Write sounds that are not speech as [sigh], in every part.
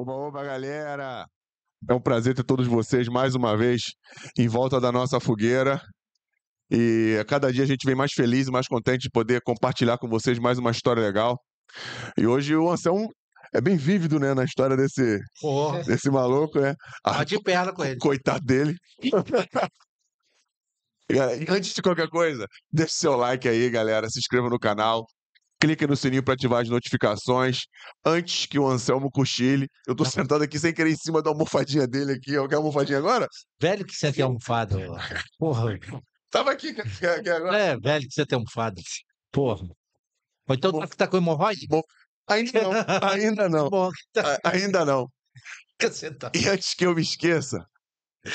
Oba, oba, galera! É um prazer ter todos vocês mais uma vez em volta da nossa fogueira. E a cada dia a gente vem mais feliz e mais contente de poder compartilhar com vocês mais uma história legal. E hoje o Anselmo é bem vívido, né, na história desse, Porra, desse maluco, né? Ah, tá de perna com ele. Coitado dele. [laughs] Antes de qualquer coisa, deixe seu like aí, galera. Se inscreva no canal. Clique no sininho para ativar as notificações. Antes que o Anselmo cochile, eu tô sentado aqui sem querer em cima da almofadinha dele aqui. ó. Quer almofadinha agora? Velho que você tem almofada. ó. Porra. Tava aqui, quer, quer- agora? É, velho que você tem almofada. Porra. Ou então tá, tá com hemorroide? Ainda não, ainda não. [laughs] Tá a- Ainda não. E antes que eu me esqueça,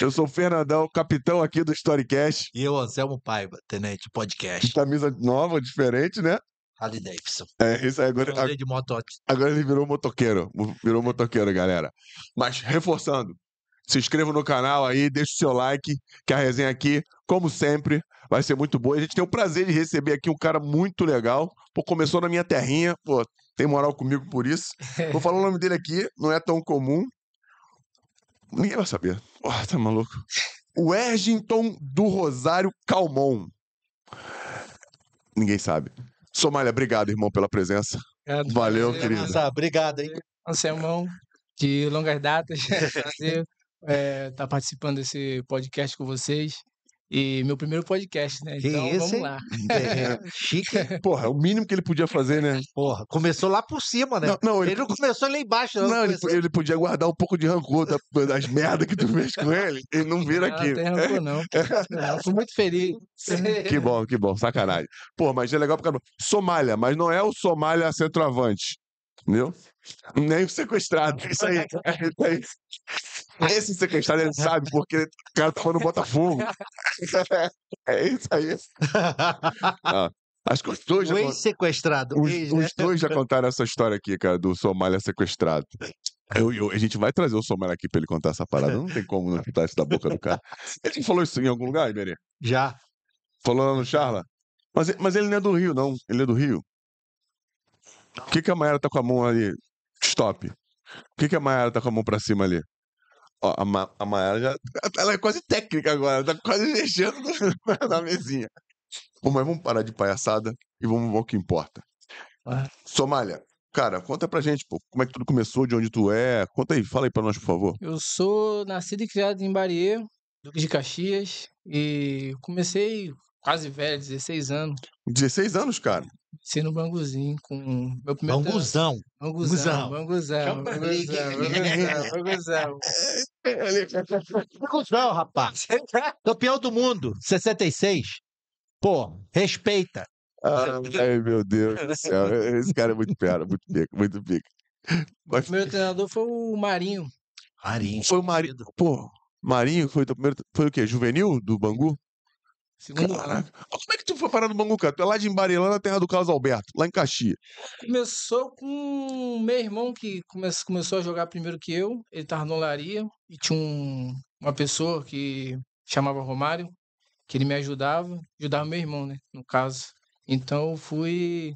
eu sou o Fernandão, capitão aqui do Storycast. E eu, Anselmo Paiva, Tenente Podcast. Camisa nova, diferente, né? Harley Davidson. É, isso aí agora, Eu andei de Agora ele virou motoqueiro. mo- Virou motoqueiro, galera. Mas reforçando, se inscreva no canal aí, deixe o seu like, que a resenha aqui, como sempre, vai ser muito boa. A gente tem o prazer de receber aqui um cara muito legal. Pô, começou na minha terrinha, pô, tem moral comigo por isso. Vou falar o nome dele aqui, não é tão comum. Ninguém vai saber. Pô, tá maluco. O Ergington do Rosário Calmon. Ninguém sabe. Somália, obrigado, irmão, pela presença. Obrigado. Valeu, Prazer, querido. Nossa, obrigado, hein? Anselmão, de longas datas. [laughs] Prazer estar participando desse podcast com vocês. E meu primeiro podcast, né? Que Então isso, vamos lá. É, [laughs] chique. Porra, é o mínimo que ele podia fazer, né? Porra, começou lá por cima, né? Não, não, ele, Ele não começou lá embaixo, não. não, ele, ele podia guardar um pouco de rancor da- das merdas que tu fez com ele e não vir aqui. Não tem rancor, não. [laughs] não. Fui muito feliz. Que bom, que bom, sacanagem. Pô, mas é legal pra caramba. Somália, mas não é o Somália centroavante. Entendeu? Nem o sequestrado. Isso aí. É isso aí. [laughs] Esse sequestrado ele sabe porque o cara tava no Botafogo. [laughs] É isso aí. [laughs] Acho que os dois já, O ex-sequestrado. os, ex, né? os dois já contaram essa história aqui, cara, do Somália sequestrado. Eu, eu- a gente vai trazer o Somália aqui pra ele contar essa parada. Não tem como não escutar isso da boca do cara. Ele falou isso em algum lugar, Iberê? Já. Falou lá no Charla? Mas, mas ele não é do Rio, não. Ele é do Rio. Por que, que a Mayara tá com a mão ali? Stop. Por que, que a Mayara tá com a mão pra cima ali? Ó, a, Ma a Mayara já. [laughs] Ela é quase técnica agora, tá quase mexendo [laughs] na, mesinha. Bom, mas vamos parar de palhaçada e vamos ao que importa. Ah. Somália, cara, conta pra gente, pô, como é que tudo começou, de onde tu é. Conta aí, fala aí pra nós, por favor. Eu sou nascido e criado em Bahia, Duque de Caxias. E comecei quase velho, 16 anos. 16 anos, cara. Comecei no Banguzinho com meu primeiro Banguzão. Banguzão, Banguzão, Banguzão. Banguzão, Banguzão. [laughs] Banguzão, rapaz. Campeão do mundo, 66. Pô, respeita. Ai, meu Deus do céu. Esse cara é muito pera, muito pica, muito pica. O Mas primeiro treinador foi o Marinho. Marinho. foi o Marinho. Pô, Marinho foi o primeiro. Foi o quê? Juvenil do Bangu? Segundo. Caraca. Como é que tu foi parar no Bangu, cara? Tu é lá de Embarilã, terra do Carlos Alberto, lá em Caxias. Começou com meu irmão que come- começou a jogar primeiro que eu. Ele tava no Olaria e tinha um- uma pessoa que chamava Romário, que ele me ajudava, ajudava meu irmão, né? No caso. Então eu fui.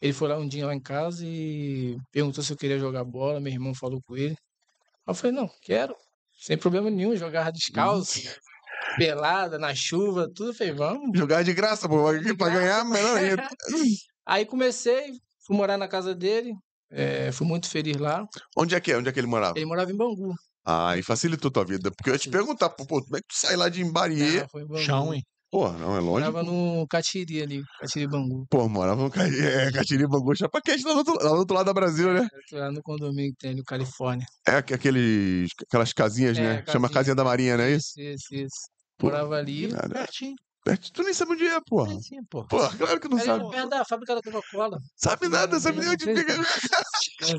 Ele foi lá um dia lá em casa e perguntou se eu queria jogar bola. Meu irmão falou com ele. Eu falei, não, quero. Sem problema nenhum, jogava descalço, pelada, na chuva, tudo. Falei, vamos. Jogar de graça, pô. Aqui pra ganhar, melhor ainda. [laughs] Aí comecei, fui morar na casa dele. eh, fui muito feliz lá. Onde é que é? Onde é que ele morava? Ele morava em Bangu. Ah, e facilitou tua vida. Porque eu ia te perguntar, pô, pô, como é que tu sai lá de Embarie? Foi em Bangu. Chão, hein? Pô, não, é longe. Morava no Catiri ali, Catiri Bangu. Pô, morava no Ca- é, Catiri Bangu, Chapaquete, lá do outro, lá do outro lado do Brasil, né? Eu tô lá no condomínio que tem ali, no Califórnia. É aqu- aqueles, aquelas casinhas, É, né? Chama casinha. Casinha da Marinha, não é isso? Isso, isso. Pô, Morava ali. Cara, Pertinho, perto- tu nem sabe onde é, porra. pertinho, pô. Pô, claro que não Ali sabe. perto da fábrica da Coca-Cola. Sabe nada, sabe nem onde fica.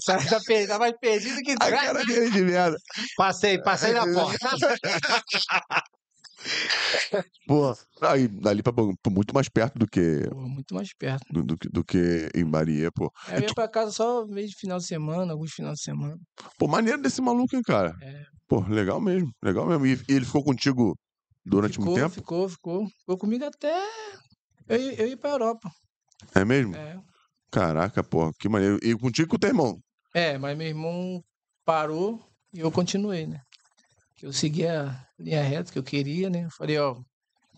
Sabe, tá, tá mais perdido que A cara dele de merda. Passei, passei na porta. [laughs] Pô, aí, dali pra pô, muito mais perto do que, Pô, muito mais perto. do, do que- do que em Maria, pô. Eu ia pra casa só mês de final de semana, alguns finais de semana. Pô, maneiro desse maluco, hein, cara. É. Pô, legal mesmo, legal mesmo. E, e ele ficou contigo durante Ficou, muito tempo? ficou, ficou. Ficou comigo até eu, ir- eu ir pra Europa. É mesmo? É. Caraca, pô, que maneiro. E contigo com o teu irmão? É, mas meu irmão parou e eu continuei, né? Que eu segui a linha reta que eu queria, né? Eu falei, ó,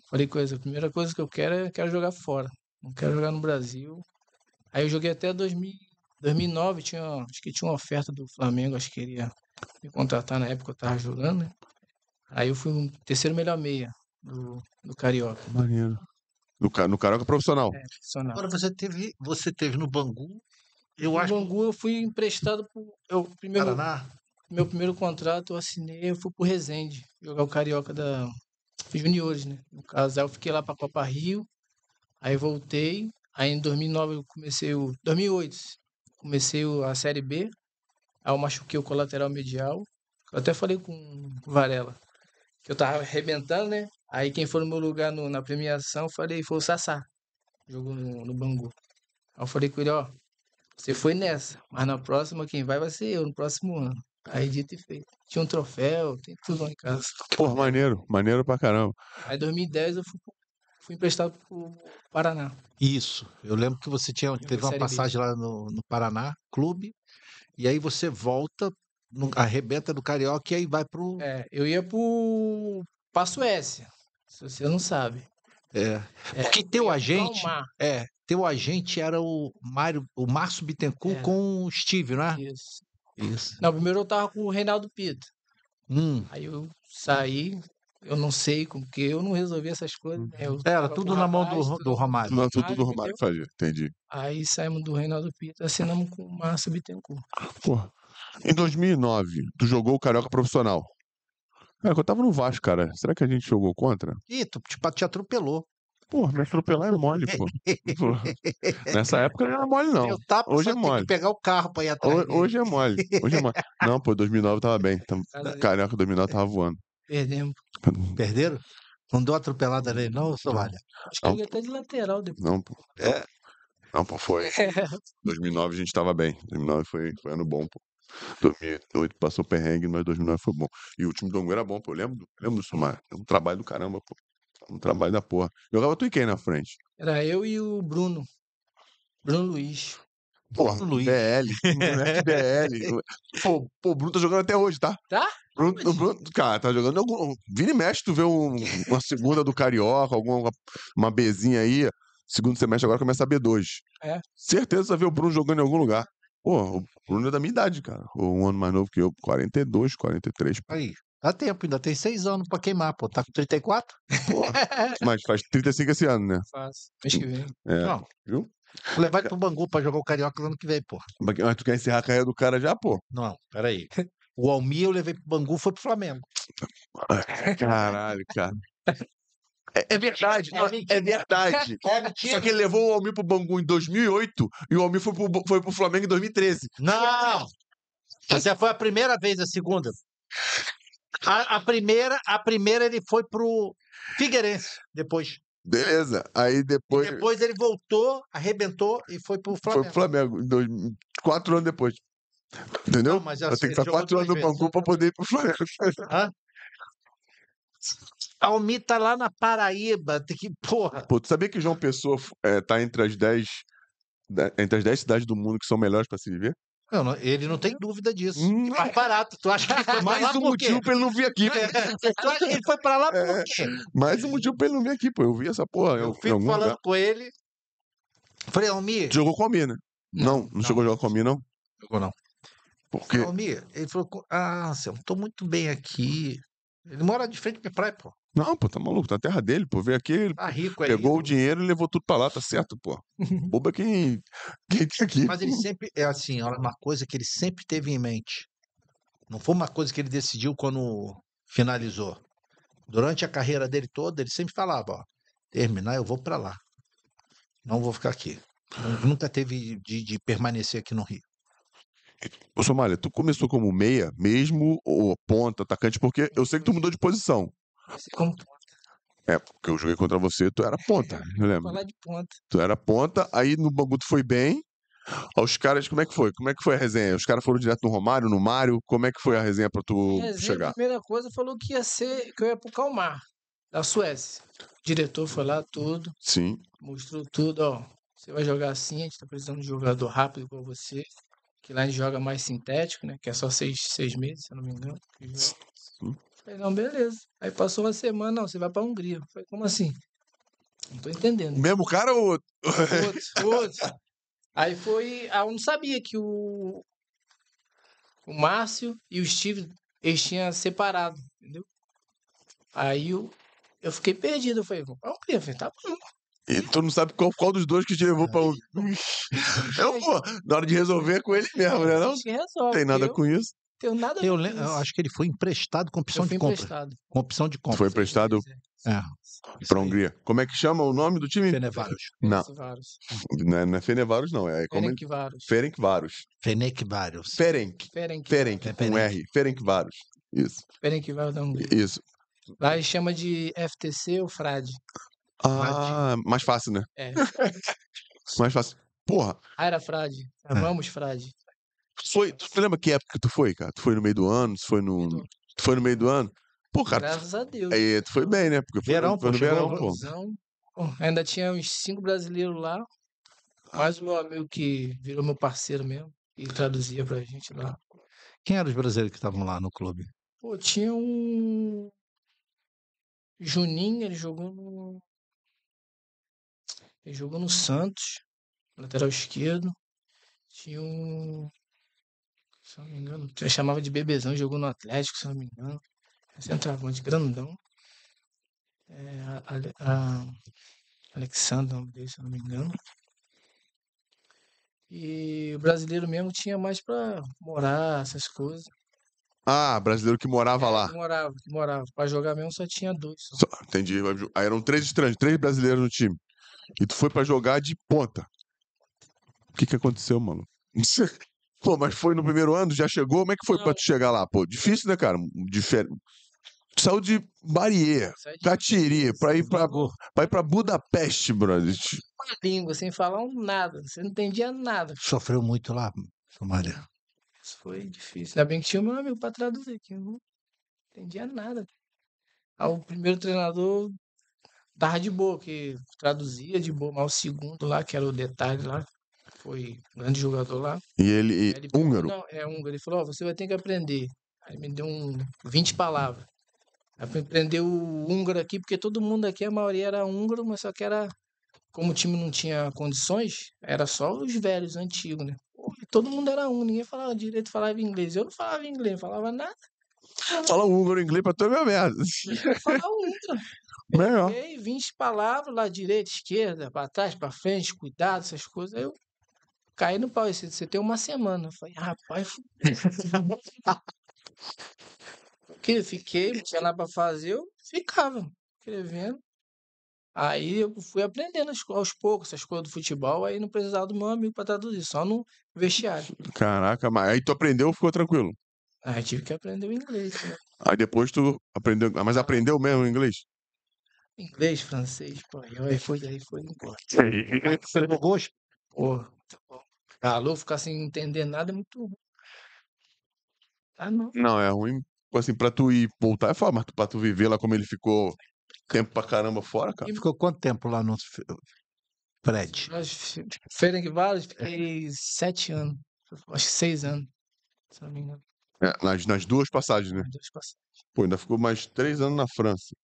falei coisa, a primeira coisa que eu quero é quero jogar fora. Não quero jogar no Brasil. Aí eu joguei até 2000, 2009, tinha, acho que tinha uma oferta do Flamengo, acho que queria me contratar na época que eu tava jogando, né? Aí eu fui um terceiro melhor meia do, do Carioca. Maneiro. No, no Carioca profissional. É, profissional. Agora você teve, você teve no Bangu, eu no acho que Bangu eu fui emprestado pro. Eu, primeiro, Paraná. Meu primeiro contrato eu assinei, eu fui pro Resende, jogar o Carioca da Juniores, né? No caso, eu fiquei lá pra Copa Rio, aí voltei, aí em 2009 eu comecei o... 2008, comecei a Série B, aí eu machuquei o colateral medial, eu até falei com o Varela, que eu tava arrebentando, né? Aí quem foi no meu lugar no- na premiação, eu falei, foi o Sassá, jogou no, no Bangu. Aí eu falei com ele, ó, você foi nessa, mas na próxima quem vai vai ser eu, no próximo ano. Aí dito e feito. Tinha um troféu, tem tudo lá em casa. [laughs] Pô, maneiro. Maneiro pra caramba. Aí em 2010 eu fui, fui emprestado pro Paraná. Isso. Eu lembro que você tinha, teve uma passagem lá no, no Paraná, clube, e aí você volta, no, arrebenta do Carioca e aí vai pro. É, eu ia pro pra Suécia, se você não sabe. É. É, Porque teu agente. É, teu agente era o Mário, o Márcio Bittencourt É. com o Steve, não é? Isso. Isso. Não, primeiro eu tava com o Reinaldo Pito. Hum. Aí eu saí, eu não sei como, porque eu não resolvi essas coisas. né? Eu Era tava com tudo na mão rapaz, do, tudo do mão Romário. Não, tudo do Romário, fazia. Entendi. Aí saímos do Reinaldo Pito, assinamos com o Márcio Bittencourt. Porra. Em 2009, tu jogou o Carioca profissional. Cara, eu tava no Vasco, cara. Será que a gente jogou contra? Ih, tu te, te atropelou. Pô, me atropelar é mole, pô. Pô. Nessa época não era mole, não. Tava hoje é mole. que pegar o carro pra ir atrás. Ho- dele. Hoje é mole. Hoje é mole. Não, pô, 2009 tava bem. [laughs] Carioca 2009 tava voando. Perdemos. [laughs] Perderam? Não deu atropelada nele, não, Somália? Acho que eu ia até de lateral depois. Não, pô. É. Não, pô, foi. [laughs] 2009 a gente tava bem. 2009 foi, foi ano bom, pô. 2008 passou perrengue, mas 2009 foi bom. E o time do Angu era bom, pô. Eu lembro, do- lembro do Sumar. Um trabalho do caramba, pô. Um trabalho da porra. Jogava tu e quem na frente? Era eu e o Bruno. Bruno Luiz. Porra, Bruno Luiz. BL. moleque BL. Pô, pô, o Bruno tá jogando até hoje, tá? Tá? Bruno, o Bruno, cara, tá jogando. Algum, vira e mexe, tu vê um- uma segunda do Carioca, alguma uma Bzinha aí. Segundo semestre agora começa a B2. É. Certeza você vai ver o Bruno jogando em algum lugar. Pô, o Bruno é da minha idade, cara. Ou um ano mais novo que eu. 42, 43. Aí, dá tempo, ainda tem seis anos pra queimar, pô. Tá com 34? Mas faz 35 esse ano, né? Fácil. Mês que vem. É. Não. Viu? Vou levar ele pro Bangu pra jogar o Carioca no ano que vem, pô. Mas tu quer encerrar a carreira do cara já, pô? Não, peraí. O Almir eu levei pro Bangu, foi pro Flamengo. [laughs] Caralho, cara. É, é verdade, É não, é verdade. [laughs] É Só que ele levou o Almir pro Bangu em 2008 e o Almir foi pro, foi pro Flamengo em 2013. Não! Essa foi a primeira vez, a segunda. A, a primeira, a primeira ele foi pro Figueirense, depois. Beleza. Aí E depois depois ele voltou, arrebentou e foi pro foi Flamengo. pro Flamengo, dois, quatro anos depois. Entendeu? Não, mas Eu assim, tenho que ficar jogou quatro anos no. Bangu pra poder ir pro Flamengo. Almir tá lá na Paraíba, tem que. Porra. Pô, tu sabia que João Pessoa é, tá entre as 10 da- entre as 10 cidades do mundo que são melhores pra se viver? Não, ele não tem dúvida disso. Hum, mais barato. Tu acha que ele foi [laughs] Mais lá um motivo pra ele não vir aqui. Tu acha que ele foi pra lá por É. quê? Mais um motivo pra ele não vir aqui, pô. Eu vi essa porra. Eu fico falando lugar. com ele. Falei, Almir. Jogou com a Almir, né? Não, não, não. chegou a jogar com a Almir, não? Jogou não. Porque. Almir, ele falou, ah, Anselmo, tô muito bem aqui. Ele mora de frente pra praia, pô. Não, pô, tá maluco, tá na terra dele, pô. Veio aqui, ele Tá rico aí. pegou o dinheiro e levou tudo pra lá, tá certo, pô. Boba quem, quem tá aqui. Mas ele sempre, é assim, olha, uma coisa que ele sempre teve em mente. Não foi uma coisa que ele decidiu quando finalizou. Durante a carreira dele toda, ele sempre falava, ó, terminar eu vou pra lá. Não vou ficar aqui. Nu- Nunca teve de, de permanecer aqui no Rio. Ô, Somália, tu começou como meia mesmo, ou ponta, atacante? Porque eu sei que tu mudou de posição. Como É, porque eu joguei contra você, tu era ponta, [laughs] eu lembro. falar de ponta. Tu era ponta, aí no Bangu tu foi bem. Os caras, como é que foi? Como é que foi a resenha? Os caras foram direto no Romário, no Mário? Como é que foi a resenha pra tu Resenha, chegar? a primeira coisa falou que ia ser, que eu ia pro Calmar, da Suécia. O diretor foi lá, tudo, Sim. mostrou tudo, ó. Você vai jogar assim, a gente tá precisando de um jogador rápido igual você, que lá a gente joga mais sintético, né? Que é só seis, seis meses, se eu não me engano. Falei, não, beleza. Aí passou uma semana, não, você vai pra Hungria. Falei, como assim? Não tô entendendo. O mesmo cara ou outro? Outro, [laughs] outro. Aí foi. Ah, eu não sabia que o. O Márcio e o Steve, eles tinham separado, entendeu? Aí eu, eu fiquei perdido. Eu falei, vou pra Hungria. Eu falei, tá bom. E tu não sabe qual, qual dos dois que te levou pra um. [laughs] Eu, pô, na hora de resolver é com ele mesmo, né? Não resolve. tem nada eu, com isso. Tenho nada a ver Eu, eu acho que ele foi emprestado com opção Eu de compra. emprestado. Com opção de compra. Foi emprestado É. pra Hungria. Como é que chama o nome do time? Fenevaros. Não, não é, não é Fenevaros, não. É como Ferencváros. Ferencváros. Fenevaros. Ferenc. Ferenc. Ferenc, É com Ferenc. R. Ferencváros. Isso, Ferencváros da Hungria. isso. Lá eles chamam de FTC ou Frade. Ah, mais fácil, né? É. [laughs] Mais fácil. Porra, Ah, era Frade. É. Vamos, Frade. tu foi, tu lembra que época que tu foi, cara? Tu foi no meio do ano? Tu foi no, Meio do ano. tu foi no meio do ano? Pô, cara, tu, Graças a Deus. aí, tu foi bem, né? Porque foi, Verão, no- foi no verão, pô. Pô, Ainda tinha uns cinco brasileiros lá. Mais o meu amigo que virou meu parceiro mesmo. E traduzia pra gente lá. Quem eram os brasileiros que estavam lá no clube? Pô, tinha um. Juninho, ele jogou no. Ele jogou no Santos, lateral esquerdo. Tinha um. Se não me engano, eu chamava de Bebezão, jogou no Atlético, se não me engano. Centroavante grandão. É, a, Ale- a, Alexandre, o nome dele, se eu não me engano. E o brasileiro mesmo tinha mais pra morar, essas coisas. Ah, brasileiro que morava lá. Que morava, que morava. Pra jogar mesmo só tinha dois. Só. Só- entendi. Aí eram três estrangeiros, três brasileiros no time. E tu foi pra jogar de ponta. O que que aconteceu, mano? [laughs] Pô, mas foi no primeiro ano, já chegou? Como é que foi pra Não. tu chegar lá? Pô, difícil, né, cara? Difer... Tu Saiu de Barier, Catiri, pra ir pra, ir pra Budapeste, brother. uma língua, sem falar um nada. Você não entendia nada. Sofreu muito lá, Somália. Isso foi difícil. Ainda bem que tinha o meu amigo pra traduzir, que eu não entendia nada. Aí o primeiro treinador tava de boa, que traduzia de boa, mas o segundo lá, que era o detalhe lá, foi um grande jogador lá. E ele, e- ele húngaro. Não, é húngaro. Ele falou, ó, você vai ter que aprender. Aí me deu um 20 palavras. Aí pra aprender o húngaro aqui, porque todo mundo aqui, a maioria era húngaro, mas só que era. Como o time não tinha condições, era só os velhos, antigos, né? Todo mundo era um, ninguém falava direito, falava inglês. Eu não falava inglês, não falava nada. Fala húngaro inglês pra tu é minha merda. [laughs] Eu falava húngaro. Melhor. Peguei 20 palavras lá, direita, esquerda, pra trás, pra frente, cuidado, essas coisas. Aí eu caí no pau. Você, você tem uma semana. Eu falei, rapaz. [laughs] Porque fiquei, não tinha nada pra fazer, eu ficava escrevendo. Aí eu fui aprendendo aos poucos essas coisas do futebol, aí não precisava do meu amigo pra traduzir, só no vestiário. Caraca, mas aí tu aprendeu ficou tranquilo. Aí tive que aprender o inglês. né? Aí depois tu aprendeu. Mas aprendeu mesmo o inglês? Inglês, francês, pô, aí foi, aí foi embora. Você [laughs] jogou os- Pô, muito bom. Alô, ficar sem entender nada é muito ruim. Ah, não. Não, é ruim. Assim, pra tu ir voltar é foda, mas tu- pra tu viver lá como ele ficou tempo pra caramba fora, cara. Ficou quanto tempo lá no F- Fred? Nós, Ferencváros, fiquei sete anos. Acho que seis anos, se não me engano. É, nas, nas duas passagens, né? As duas passagens. Pô, ainda ficou mais três anos na França.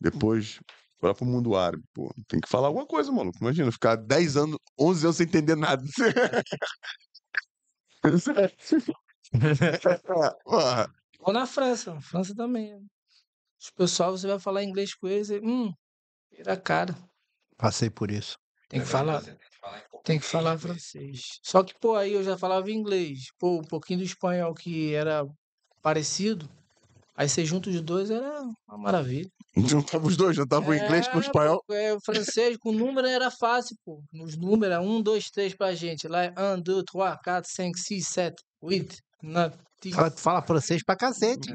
Depois, lá pro mundo árabe, pô. Tem que falar alguma coisa, maluco. Imagina, ficar 10 anos, 11 anos sem entender nada. [laughs] Ou na França, na França também. Os pessoal, você vai falar inglês com eles, e, hum, vira a cara. Passei por isso. Tem que falar, tem que falar francês. Só que, pô, aí eu já falava inglês. Pô, um pouquinho do espanhol que era parecido. Aí você junta os dois era uma maravilha. Juntava os dois, juntava o inglês com o É, espanhol. é, o francês com número era fácil, pô. Nos números era 1, 2, 3 pra gente. Lá é 1, 2, 3, 4, 5, 6, 7, 8, 9, 10. Fala, fala francês pra cacete.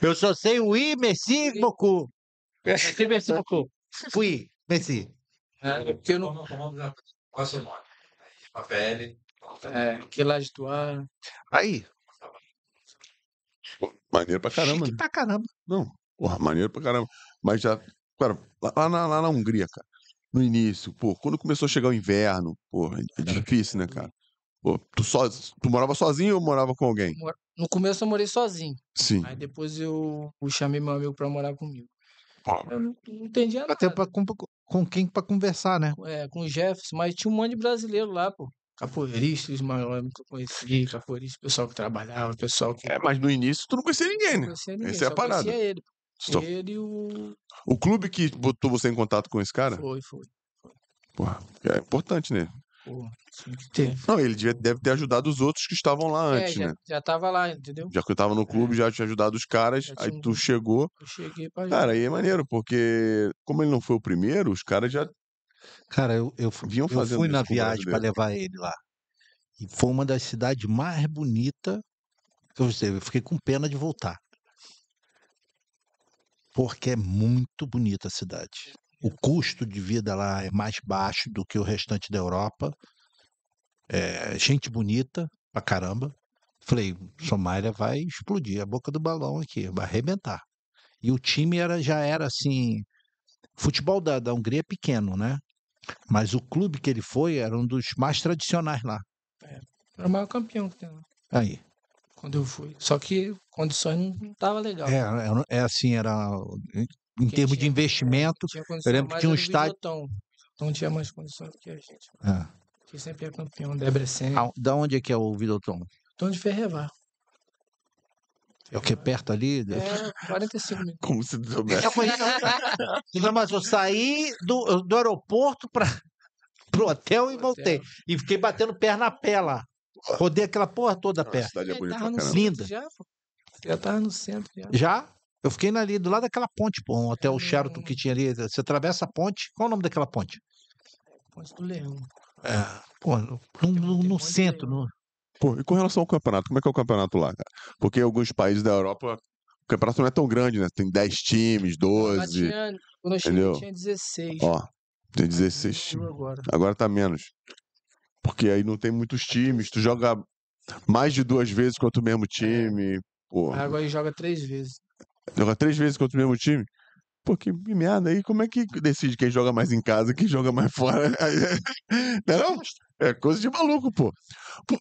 Eu só sei oui, merci, beaucoup. Merci beaucoup. Oui, merci. É, porque eu não. Qual é o seu nome? Papel. É, que lá de Toar. Aí, Maneiro pra caramba, chique né? pra caramba. Não, porra, maneiro pra caramba. Mas já, cara, lá, na, lá na Hungria, cara, no início, pô, quando começou a chegar o inverno, pô, é difícil, né, cara? Pô, tu, só, tu morava sozinho ou morava com alguém? No começo eu morei sozinho. Sim. Aí depois eu, eu chamei meu amigo pra morar comigo. Pô, Eu não, não entendia nada. Até pra, com, com quem pra conversar, né? É, com o Jefferson, mas tinha um monte de brasileiro lá, pô. Capoeiristas, maiores que eu conheci, capoeiristas, pessoal que trabalhava, pessoal que É, mas no início tu não conhecia ninguém, não né? conhecia ninguém, Essa é a parada. conhecia ele. Só- Ele e o... O clube que botou você em contato com esse cara, Foi, foi. porra, é importante, né? Ter. Não, ele devia- deve ter ajudado os outros que estavam lá É, antes, já, né? já tava lá, entendeu? Já que eu tava no clube, já tinha ajudado os caras, aí um tu chegou. Eu cheguei pra Cara, aí é maneiro, porque como ele não foi o primeiro, os caras já. Cara, eu, eu, Vinham eu fui na viagem pra brasileiro. levar ele lá. E foi uma das cidades mais bonitas que eu sei. Eu fiquei com pena de voltar. Porque é muito bonita a cidade. O custo de vida lá é mais baixo do que o restante da Europa. É gente bonita pra caramba. Falei, Somália vai explodir a boca do balão aqui, vai arrebentar. E o time era, já era assim. Futebol da, da Hungria é pequeno, né? Mas o clube que ele foi era um dos mais tradicionais lá. Era o maior campeão que tem lá, Aí. quando eu fui. Só que condições não, tava legal. É, era- é assim, era. Em, Quem termos de tinha- investimento. Tinha condição lembro que tinha um estádio-. Não tinha mais condições que a gente. É. Que sempre é campeão, Debrecen. Ah, da onde é que é o Videoton? Tom de Ferrevar. É o que é perto ali? É 45 minutos. Como se soubesse. Eu conheço. Mas eu saí do, do aeroporto para [laughs] pro hotel e voltei. hotel. E fiquei batendo perna a pé lá. Rodei aquela porra toda a A pé. cidade é bonita. Linda. já, pô. Já tava no centro já. Já? Eu fiquei ali do lado daquela ponte, pô, um hotel Hum. Sheraton que tinha ali. Você atravessa a ponte. Qual o nome daquela ponte? Ponte do Leão. É, pô, no, no- no- no centro. No, Pô, e com relação ao campeonato, como é que é o campeonato lá, cara? Porque em alguns países da Europa, o campeonato não é tão grande, né? Tem 10 times, Lá 12. tinha, quando eu cheguei tinha 16. Ó, tem 16 times. Diminuiu agora. Agora tá menos. Porque aí não tem muitos times, tu joga mais de duas vezes contra o mesmo time. Pô, Agora ele joga três vezes. joga três vezes contra o mesmo time. Pô, que merda aí, como é que decide quem joga mais em casa quem joga mais [laughs] fora? É- [laughs] Não, é coisa de maluco, pô. Pô,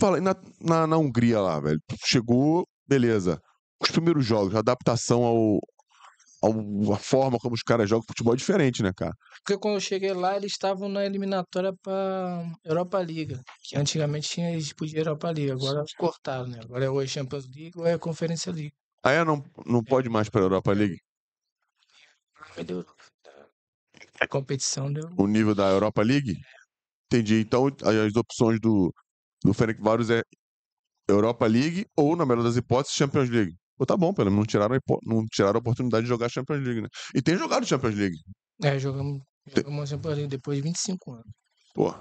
Fala, na, na, na Hungria lá, velho, chegou, beleza. Os primeiros jogos, a adaptação ao, ao a forma como os caras jogam futebol é diferente, né, cara? Porque quando eu cheguei lá, eles estavam na eliminatória pra Europa League. Que antigamente tinha eles podiam Europa League. Agora cortaram, né? Agora é ou é Champions League ou é Conferência League. Aí é, não, não pode mais pra Europa League. A competição deu. o nível da Europa League? Entendi. Então, as opções do, do Ferencváros é Europa League ou, na melhor das hipóteses, Champions League. Pô, tá bom, pelo menos não tiraram, a não tiraram a oportunidade de jogar Champions League, né? E tem jogado Champions League. É, jogamos, jogamos Champions League depois de 25 anos. Pô.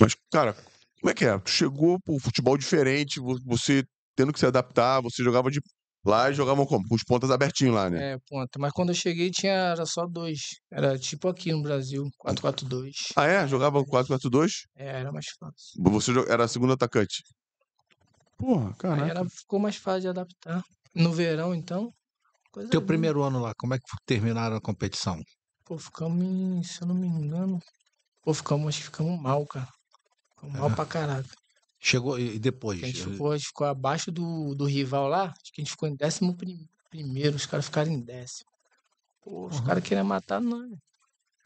Mas, cara, como é que é? Tu chegou, pô, futebol diferente, vo- você tendo que se adaptar, você jogava de lá e jogavam como? Com os pontas abertinhos lá, né? É, ponta. Mas quando eu cheguei tinha era só dois. Era tipo aqui no Brasil, 4-4-2. Ah, é? Jogava 4-4-2? É, era mais fácil. Você era segundo atacante. Porra, Aí caraca. era, ficou mais fácil de adaptar. No verão, então, coisa teu linda. primeiro ano lá, como é que terminaram a competição? Pô, ficamos em, se eu não me engano, pô, ficamos, acho que ficamos mal, cara. Ficamos mal É. pra caraca. Chegou e depois? A gente eh, ficou, a gente ficou abaixo do, do rival lá, acho que a gente ficou em décimo prim- primeiro, os caras ficaram em décimo. Pô, os Uhum. caras queriam matar nós.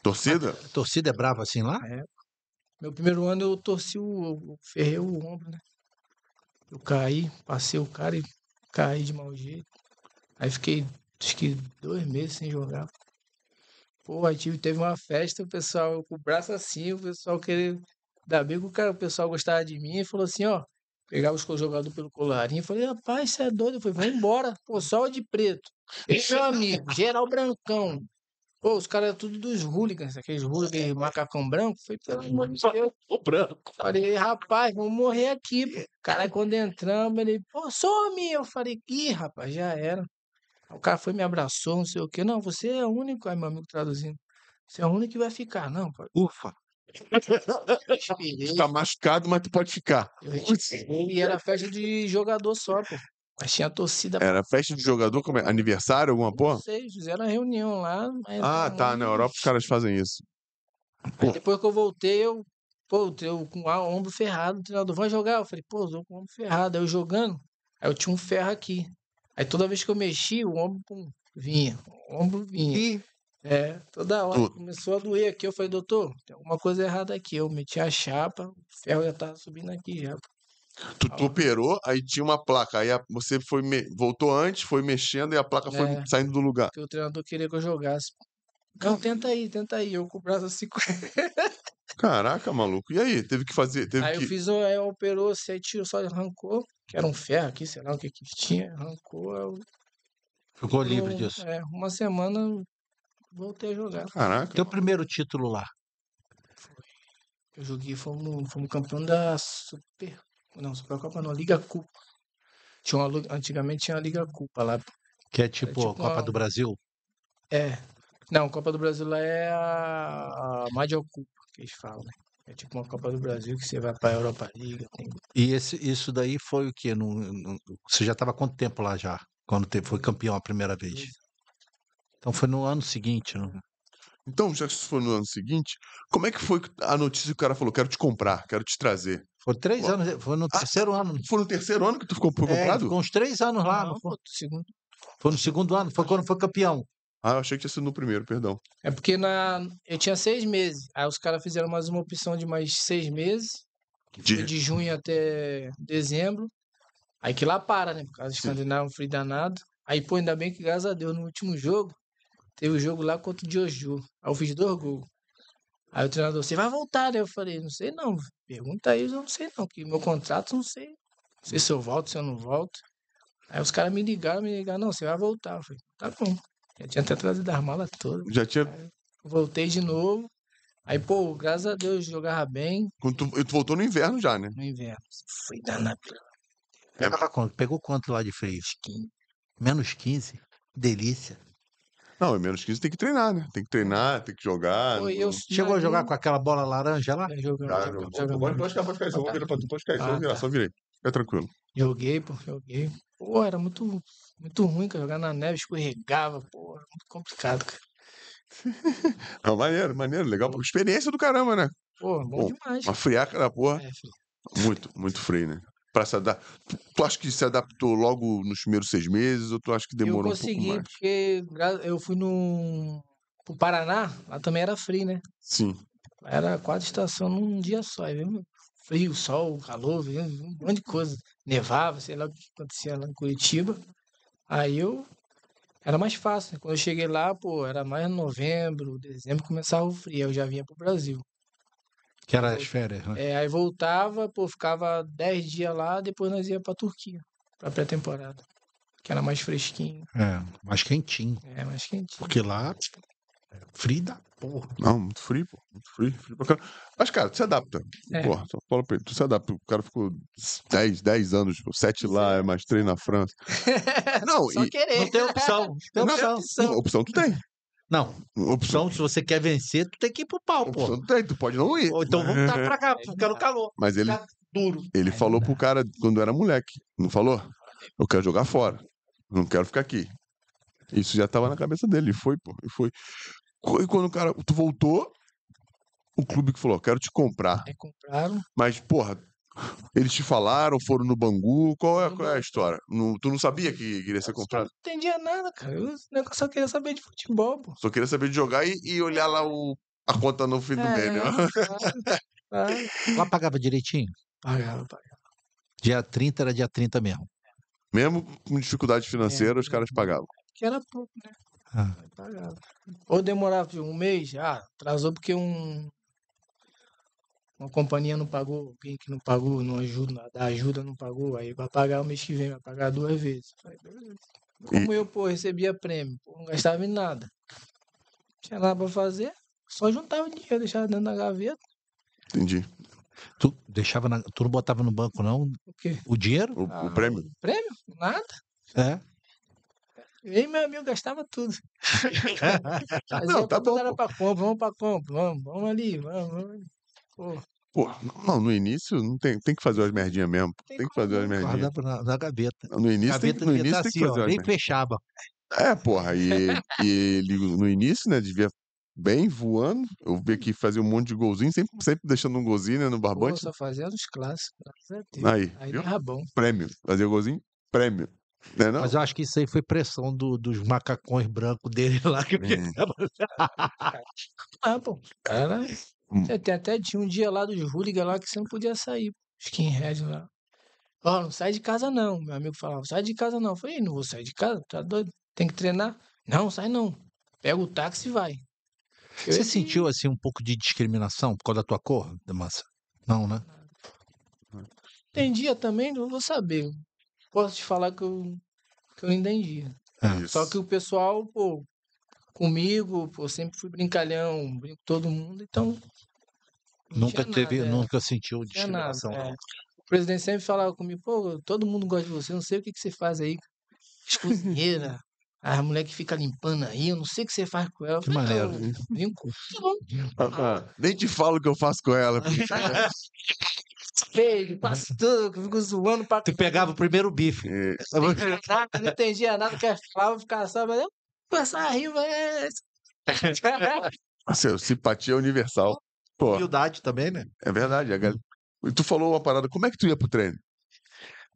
Torcida? A torcida é brava assim lá? Meu primeiro ano eu torci o, eu ferrei o ombro, né? Eu caí, passei o cara e caí de mau jeito. Aí fiquei, acho que dois meses sem jogar. Pô, aí tive, teve uma festa, o pessoal com o braço assim, o pessoal queria. Ainda bem que o, cara, o pessoal gostava de mim e falou assim, ó. Pegava os jogadores pelo colarinho e falei, rapaz, você é doido? Eu falei, vai embora, pô, só o de preto. Esse meu amigo, geral brancão. Pô, os caras tudo dos hooligans, aqueles hooligans macacão branco. Falei, pelo amor de Deus. [laughs] O branco. Falei, rapaz, vamos morrer aqui, pô. Cara, quando entramos, ele, pô, some! Eu falei, ih, rapaz, já era. O cara foi, me abraçou, não sei o quê. Não, você é o único, aí meu amigo traduzindo. Você é o único que vai ficar, não, pô. Ufa. Tá machucado, mas tu pode ficar. e era festa de jogador só, pô. Mas tinha torcida Era festa de jogador, como é? aniversário, alguma não porra? sei, fizeram a reunião lá. Ah, não- tá. Na Europa os caras fazem isso. Aí depois que eu voltei, eu, pô, eu com o ombro ferrado, o treinador, vai jogar? Eu falei, pô, eu tô com o ombro ferrado. Aí eu jogando, aí eu tinha um ferro aqui. Aí toda vez que eu mexia, o ombro pum, vinha, o ombro vinha. E É, toda hora Tudo. começou a doer aqui. Eu falei, doutor, tem alguma coisa errada aqui. Eu meti a chapa, o ferro já tava subindo aqui já. Tu, tu operou, aí tinha uma placa. Aí a- você foi me- voltou antes, foi mexendo e a placa foi É. saindo do lugar. Porque o treinador queria que eu jogasse. Não, tenta aí, tenta aí. Eu com o braço assim. Caraca, maluco. E aí? Teve que fazer. Teve Aí que. eu fiz, aí operou, se aí tirou, só arrancou, que era um ferro aqui, sei lá o que que tinha, arrancou. eu- ficou livre eu- disso. É, uma semana eu voltei a jogar. Caraca. Teu primeiro título lá. Eu joguei, fomos, fomos campeão da Super. Não, Supercopa não, Liga Cupa. Tinha uma, antigamente tinha a Liga Cupa lá. Que é tipo, tipo a Copa uma- do Brasil. É. Não, Copa do Brasil lá é a, a Major Cupa, que eles falam, né? É tipo uma Copa do Brasil que você vai pra Europa Liga. Tem... E esse, isso daí foi o quê? No, no- você já estava quanto tempo lá já? Quando te- foi campeão a primeira vez? Então foi no ano seguinte, não? Então, já que isso foi no ano seguinte, como é que foi a notícia que o cara falou? Quero te comprar, quero te trazer. Foi três Pô. anos, foi no Ah, terceiro ano. Foi no terceiro ano que tu ficou foi É, comprado? ficou uns três anos lá. Não, não foi? segundo. Foi no segundo ano, foi quando foi campeão. Ah, eu achei que tinha sido no primeiro, perdão. É porque na... eu tinha seis meses. Aí os caras fizeram mais uma opção de mais seis meses. De- de junho até dezembro. Aí que lá para, né? Por causa. Escandinávio, um frio danado. Aí, pô, ainda bem que, graças a Deus, no último jogo, teve o jogo lá contra o Joju. Aí eu fiz dois gols. Aí o treinador, você vai voltar, né? Eu falei, não sei não. Pergunta aí, eu não sei não. Que meu contrato, não sei. Não sei se eu volto, se eu não volto. Aí os caras me ligaram, me ligaram, não, você vai voltar. Eu falei, tá bom. Já tinha até trazido as malas todas. Já tinha. Voltei de novo. Aí, pô, graças a Deus, jogava bem Quando tu, e tu voltou no inverno já, né? no inverno. Foi danado. Pegava quanto? Pegou quanto lá de frio? Menos 15. Delícia. Não, é menos 15 tem que treinar, né? Tem que treinar, tem que jogar. Não- eu Chegou a jogar com aquela bola laranja lá? É, jogando, jogando, jogou. jogando. Pode, pode ficar, pode ficar, só vou virar pra tu, pode ficar, só vou Ah, virar, tá. só virei. Fica tranquilo. Joguei, pô, joguei. Pô, era muito, muito ruim, cara. Jogar na neve, escorregava, pô, era muito complicado, cara. [laughs] Não, maneiro, maneiro, legal. pô, Experiência do caramba, né? Pô, bom, Bom, demais. Uma friaca da porra. É. Muito, muito frio, né? Pra se adaptar. Tu, acha que se adaptou logo nos primeiros seis meses ou tu acha que eu demorou um consegui, pouco mais? porque gra- eu fui no pro Paraná, lá também era frio, né? Sim. Era quatro estações num dia só. Veio frio, sol, calor, veio um monte de coisa. Nevava, sei lá o que acontecia lá em Curitiba. Aí eu. Era mais fácil. né? Quando eu cheguei lá, pô, era mais novembro, dezembro, começava o frio. Aí eu já vinha pro Brasil. Que era as férias, né? É, aí voltava, pô, ficava 10 dias lá, depois nós ia pra Turquia, pra pré-temporada. Que era mais fresquinho, É, mais quentinho. é, mais quentinho. Porque lá, é frio da porra. Não, muito frio, pô. Muito frio, frio pra caramba. Mas, cara, tu se adapta. É. Porra, só fala pra ele, tu se adapta. O cara ficou 10, 10 anos, pô, 7 lá, é mais 3 na França. [laughs] Não, Só e- querer. Não tem opção. Não tem opção. opção tu tem. Não, Opção, se você quer vencer, tu tem que ir pro pau, pô. opção tu tem, tu pode não ir. Ou então vamos tá pra cá, [laughs] porque no calor. Mas ele, Ficar duro. ele Aí falou não pro cara quando era moleque, não falou? Eu quero jogar fora. Não quero ficar aqui. Isso já tava na cabeça dele. E foi, pô. E foi. E quando o cara. Tu voltou, o clube que falou, quero te comprar. Aí compraram. Mas, porra, eles te falaram, foram no Bangu. Qual é, qual é a história? Não- tu não sabia que queria ser comprado? Não entendia nada, cara. Eu só queria saber de futebol, pô. Só queria saber de jogar e, e olhar lá o, a conta no fim do mês, né? É, claro, claro. Lá pagava direitinho. Pagava, pagava. Dia 30 era dia 30 mesmo. Mesmo com dificuldade financeira, os caras pagavam. Que era pouco, né? Ah. Ou demorava um mês, ah, atrasou porque um. Uma companhia não pagou, alguém que não pagou, não ajuda, da ajuda não pagou, aí vai pagar o mês que vem, vai pagar duas vezes. Falei, beleza. Como eu, pô, recebia prêmio, pô, não gastava em nada. Tinha nada pra fazer, só juntava dinheiro, deixava dentro da gaveta. Entendi. Tu deixava na, tu não botava no banco, não? O quê? O dinheiro? O, Ah, o prêmio? Prêmio? Nada. É. E meu amigo gastava tudo. [laughs] Não, tá bom, era pra compra, vamos pra compra, vamos, vamos ali, vamos, vamos ali. Pô, Pô, não, no início não tem, tem que fazer umas merdinhas mesmo. pô. Tem Tem que fazer umas merdinhas. Na, na gaveta. No início, tem, gaveta no devia início estar tem que assim, fazer ó, nem fechava. É, porra, e, e ele no início, né, devia bem, voando. Eu vi que fazia um monte de golzinho, sempre, sempre deixando um golzinho né, no Pô, barbante. só fazendo os clássicos. Aí, Aí viu? bom. Prêmio. Fazia golzinho, prêmio. Não é não? Mas eu acho que isso aí foi pressão do- dos macacões brancos dele [laughs] lá. Que Hum. [laughs] Ah, pô. Cara, você tem até tinha um dia lá dos hooligans lá que você não podia sair. Skinhead lá. Ó, não sai de casa não. Meu amigo falava, sai de casa não. Eu falei, "Ih, não vou sair de casa, tá doido? Tem que treinar. Não, sai não. Pega o táxi e vai. Eu Você ia- sentiu assim um pouco de discriminação por causa da tua cor, Damassa? Não, né? Tem dia também, não vou saber. Posso te falar que eu, que eu não entendia. É. Só que o pessoal, pô, comigo, pô, sempre fui brincalhão, brinco com todo mundo, então. não Nunca teve, nada, é. nunca sentiu Não tinha nada, discriminação. é. não. O presidente sempre falava comigo, pô, todo mundo gosta de você, eu não sei o que, que você faz aí. As cozinheiras, [laughs] as mulheres que ficam limpando aí, eu não sei o que você faz com ela. Eu Que falei, maneiro. "Não, eu Brinco. Ah, ah, nem te falo o que eu faço com ela. [laughs] Feio, faço tudo, eu fico zoando pra Tu pegava o primeiro bife. É, não entendia nada que falava, ficava só, mas eu começava a rir, mas. [laughs] assim, simpatia universal. Pô, Humildade também, né? é verdade. a gal- E tu falou uma parada, como é que tu ia pro treino?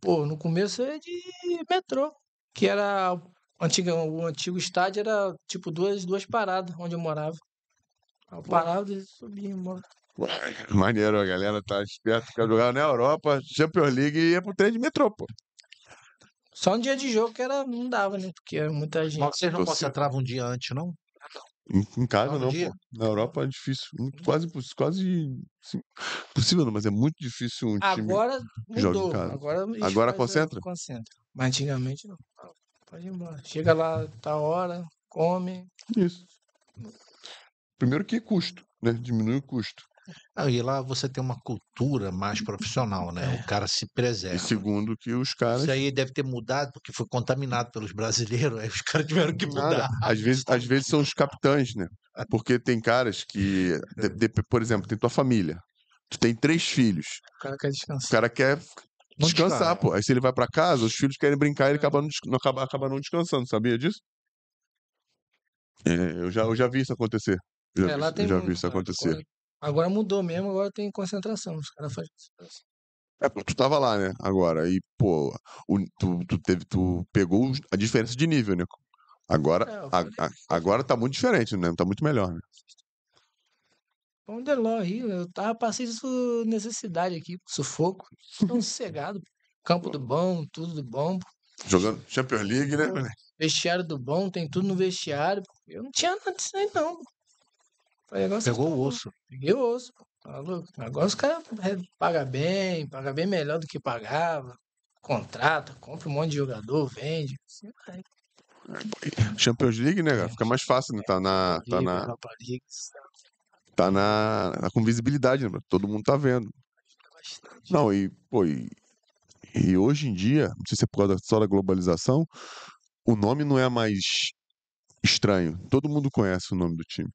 Pô, no começo é de metrô, que era o antigo, o antigo estádio era tipo duas, duas paradas onde eu morava. Eu parava e subia embora. Maneiro, a galera tá esperta. Quer jogar na Europa, Champions League e ia pro treino de metrô, pô. Só um dia de jogo que era, não dava, né? Porque era muita gente. Mas vocês não Você- concentravam um dia antes, não? Em, em casa Todo não, dia? pô. Na Europa é difícil. muito- Quase, quase sim, possível, não, mas é muito difícil um time. Agora em mudou. casa. Agora, Agora concentra? Concentra. Mas antigamente não. Ah, Pode ir embora. Chega lá, tá hora, come. Isso. Primeiro que custo, né? Diminui o custo. Ah, e lá você tem uma cultura mais profissional, né? O cara se E preserva. segundo que os caras. Isso aí deve ter mudado porque foi contaminado pelos brasileiros, aí os caras tiveram que Nada. mudar. Às vezes, às vezes são os capitães, né? Porque tem caras que, [laughs] de- de- por exemplo, tem tua família. Tu tem três filhos. O cara quer O descansar. cara quer descansar, descansa. pô. Aí se ele vai pra casa, os filhos querem brincar e ele acaba não, não acaba, acaba não descansando. Sabia disso? É, eu, já, eu já vi isso acontecer. Já, É, vi, já vi isso acontecer. Agora, mudou mesmo, agora tem concentração. Os caras fazem concentração. É, pô, tu tava lá, né? Agora. E, pô, o- tu, tu, teve, tu pegou a diferença de nível, né? Agora, É, a- a- agora tá muito diferente, né? Tá muito melhor, né? Vamos de lá, Rio. Eu tava passei isso necessidade aqui, sufoco. Tão sossegado. Campo do bom, tudo do bom. Jogando Champions League, né? Vestiário do bom, tem tudo no vestiário. Eu não tinha nada disso aí, não. Vocês Pegou o osso. Peguei o osso. pô. Tá? Agora os caras pagam bem, pagam bem melhor do que pagava. Contrata, compra um monte de jogador, vende. Assim vai. Champions League, né, cara? Fica mais fácil, né? Tá na. Tá na. Tá na. tá com visibilidade, né? Todo mundo tá vendo. Não, e, pô, e, e hoje em dia, não sei se é por causa só da globalização, o nome não é mais estranho. Todo mundo conhece o nome do time.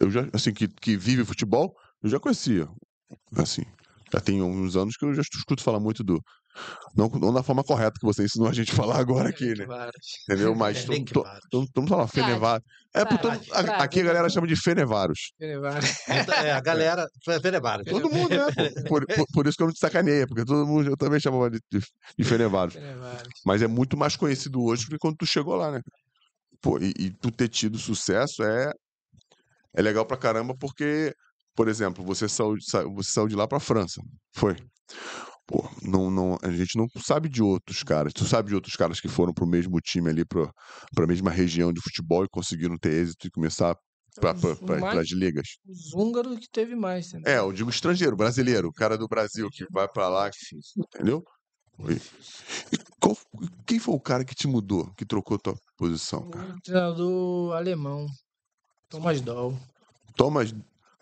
Eu já, assim, que, que vive futebol, eu já conhecia. Assim, já tem uns anos que eu já escuto falar muito do. Não, não da forma correta que você ensinou a gente a falar [laughs] agora aqui, né? Entendeu? [laughs] Mas É, todo- bem que to- vários. todo todo mundo fala Fenevar. É, porque aqui a galera chama de Fenevaros. Vários. É, a [laughs] galera. Foi Fenerbahçe. Todo mundo, né? Por, por, por isso que eu não te sacaneia, porque todo mundo, eu também chamava de, de, de Fenevaros. Mas é muito mais conhecido hoje do que quando tu chegou lá, né? Pô, e, e tu ter tido sucesso é, é legal pra caramba, porque, por exemplo, você saiu, sa- você saiu de lá pra França. Foi. Pô, não, não, a gente não sabe de outros caras. Tu sabe de outros caras que foram pro mesmo time ali, pro, pra mesma região de futebol e conseguiram ter êxito e começar mais- pras ligas? Os húngaros que teve mais, entendeu? É, eu digo estrangeiro, brasileiro, o cara do Brasil que vai pra lá, entendeu? E- e qual- quem foi o cara que te mudou, que trocou tua posição, cara? O treinador alemão, Thomas Doll. Thomas,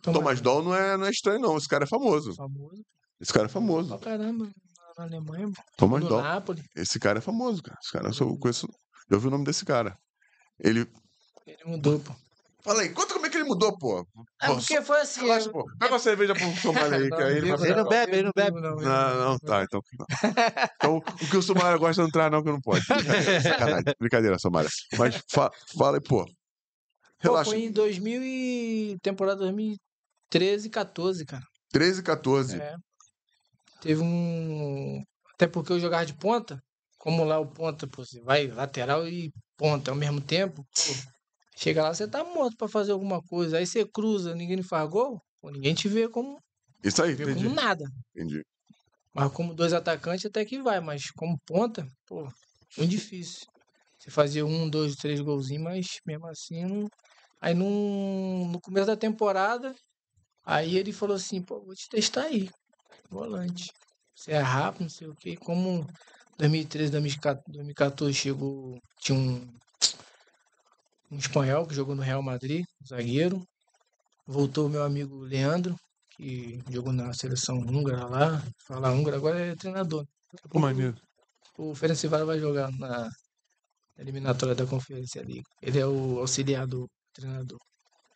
Thomas, Thomas Doll não é, não é estranho, não. Esse cara é famoso. famoso Esse cara é famoso. pra caramba na- na Alemanha. Thomas Do Doll. Napoli. Esse cara é famoso, cara. Esse cara eu só conheço. Eu ouvi o nome desse cara. Ele. Ele mudou, pô. Fala aí, conta como é que ele mudou, pô. É porque foi assim. Relaxa, pô. Pega uma cerveja pro Somália aí, que aí ele vai Ele não bebe, ele não bebe. Não, Não, não, [laughs] tá, então. não. Então, o que o Somália gosta não traz, não, que não pode. Brincadeira, [laughs] sacanagem. Brincadeira, Somália. Mas fa fala aí, pô. Pô, Relaxa. foi em 2000 e... temporada 2013 e 14, cara. 13 e 14. É. Teve um. Até porque eu jogava de ponta, como lá o ponta, pô, você vai lateral e ponta ao mesmo tempo, pô, chega lá, você tá morto pra fazer alguma coisa. Aí você cruza, ninguém faz gol, pô, ninguém te vê como, Isso aí, entendi. como nada. entendi. Mas como dois atacantes até que vai, mas como ponta, pô, muito difícil. Você fazia um, dois, três golzinhos, mas mesmo assim. Não... Aí num... no começo da temporada, aí ele falou assim, pô, vou te testar aí, volante. Você é rápido, não sei o quê. Como 2013, 2014 2014 chegou, tinha um, um espanhol que jogou no Real Madrid, zagueiro. Voltou o meu amigo Leandro, que jogou na seleção húngara lá. Fala húngara, agora é treinador. Pô, maneiro. o Ferencváros vai jogar na eliminatória da Conferência Liga. Ele é o auxiliar do treinador.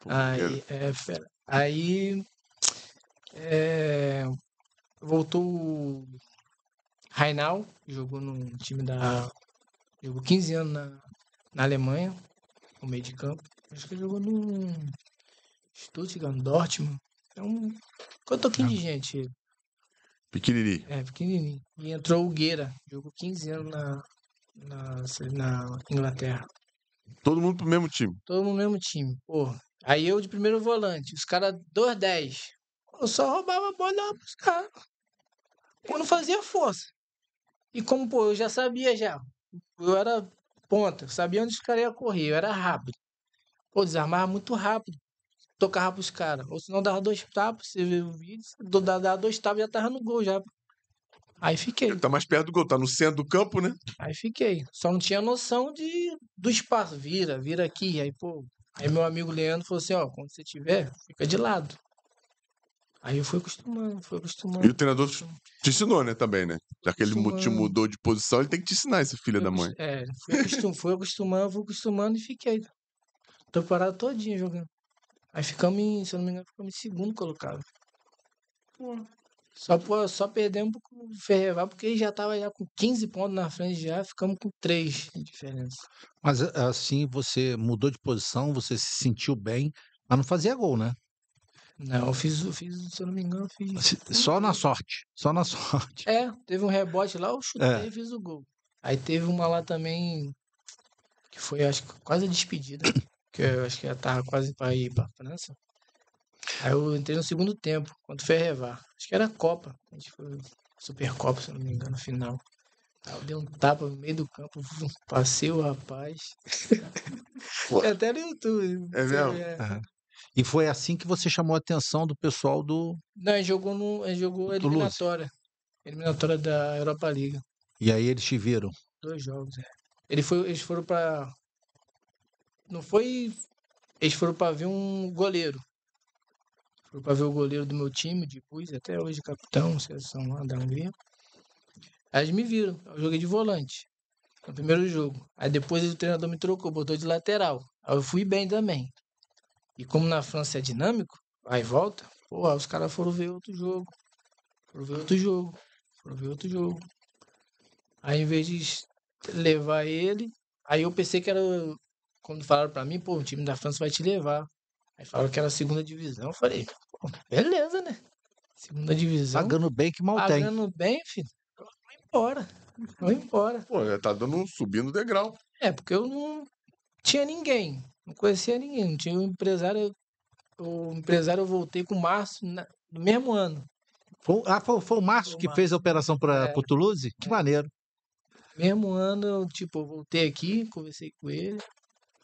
Pô. Aí, é, fera. Aí é, voltou o Rainal, jogou no time da. Jogou 15 anos na, na Alemanha, no meio de campo. Acho que ele jogou no Stuttgart, Dortmund. É um cotoquinho de gente. ele. Pequenininho. É, pequenininho. E entrou o Gueira, jogou 15 anos na, na, na Inglaterra. Todo mundo pro mesmo time. Todo mundo no mesmo time, pô. Aí eu de primeiro volante, os caras 2-10. Eu só roubava a bola pros caras. Eu não fazia força. E como, pô, eu já sabia já. Eu era ponta, eu sabia onde os caras iam correr, eu era rápido. Pô, desarmava muito rápido. Tocava pros caras. Ou senão dava dois tapas, você vê o vídeo, dava dois tapas já tava no gol já. Aí fiquei. Ele tá mais perto do gol, tá no centro do campo, né? Aí fiquei. Só não tinha noção de, do espaço. Vira, vira aqui. Aí, pô. Aí meu amigo Leandro falou assim, ó, quando você tiver, fica de lado. Aí eu fui acostumando, fui acostumando. E o treinador te ensinou, né, também, né? Já que ele te mudou de posição, ele tem que te ensinar, esse filho Fui da mãe. É, fui, acostum, fui acostumando, fui acostumando e fiquei. Temporada todinha jogando. Aí ficamos em, se eu não me engano, ficamos em segundo colocado. Só, pô, só perdemos pro Ferrevar, porque ele já tava já com 15 pontos na frente já, ficamos com 3 de diferença. Mas a- assim você mudou de posição, você se sentiu bem, mas não fazia gol, né? Não, eu fiz, eu fiz, se eu não me engano, eu fiz. Só na sorte. Só na [laughs] sorte. É, teve um rebote lá, eu chutei É. e fiz o gol. Aí teve uma lá também, que foi, acho que quase a despedida, que eu acho que já tava quase pra ir pra França. Aí eu entrei no segundo tempo, contra o Ferrevar. Acho que era a Copa. A gente foi Supercopa, se não me engano, final. Aí eu dei um tapa no meio do campo, [laughs] passei o rapaz. Tem [laughs] até no YouTube. É mesmo? é. E foi assim que você chamou a atenção do pessoal do. Não, ele jogou, no, ele jogou a eliminatória. Eliminatória da Europa League. E aí eles te viram. Dois jogos, é. Ele foi, eles foram pra. Não foi. Eles foram pra ver um goleiro. Foram pra ver o goleiro do meu time, de Bus, até hoje capitão, seleção lá da Hungria. Aí eles me viram. Eu joguei de volante. No primeiro jogo. Aí depois o treinador me trocou, botou de lateral. Aí eu fui bem também. E como na França é dinâmico, vai e volta, pô, os caras foram ver outro jogo. Foram ver outro jogo. Foram ver outro jogo. Aí, em vez de levar ele, aí eu pensei que era. Quando falaram pra mim, pô, o time da França vai te levar. Aí falaram que era a segunda divisão. Eu falei, beleza, né? Segunda divisão. Pagando bem que mal tem. Pagando bem, filho. Vou embora. Vou embora. Pô, já tá dando um subindo o degrau. É, porque eu não tinha ninguém. Não conhecia ninguém. Não tinha um empresário. O empresário eu voltei com o Márcio na- no mesmo ano. Foi- ah, foi, foi o Márcio Foi o que Márcio. fez a operação para É. o Toulouse? Que maneiro. Mesmo ano, eu, tipo, eu voltei aqui, conversei com ele.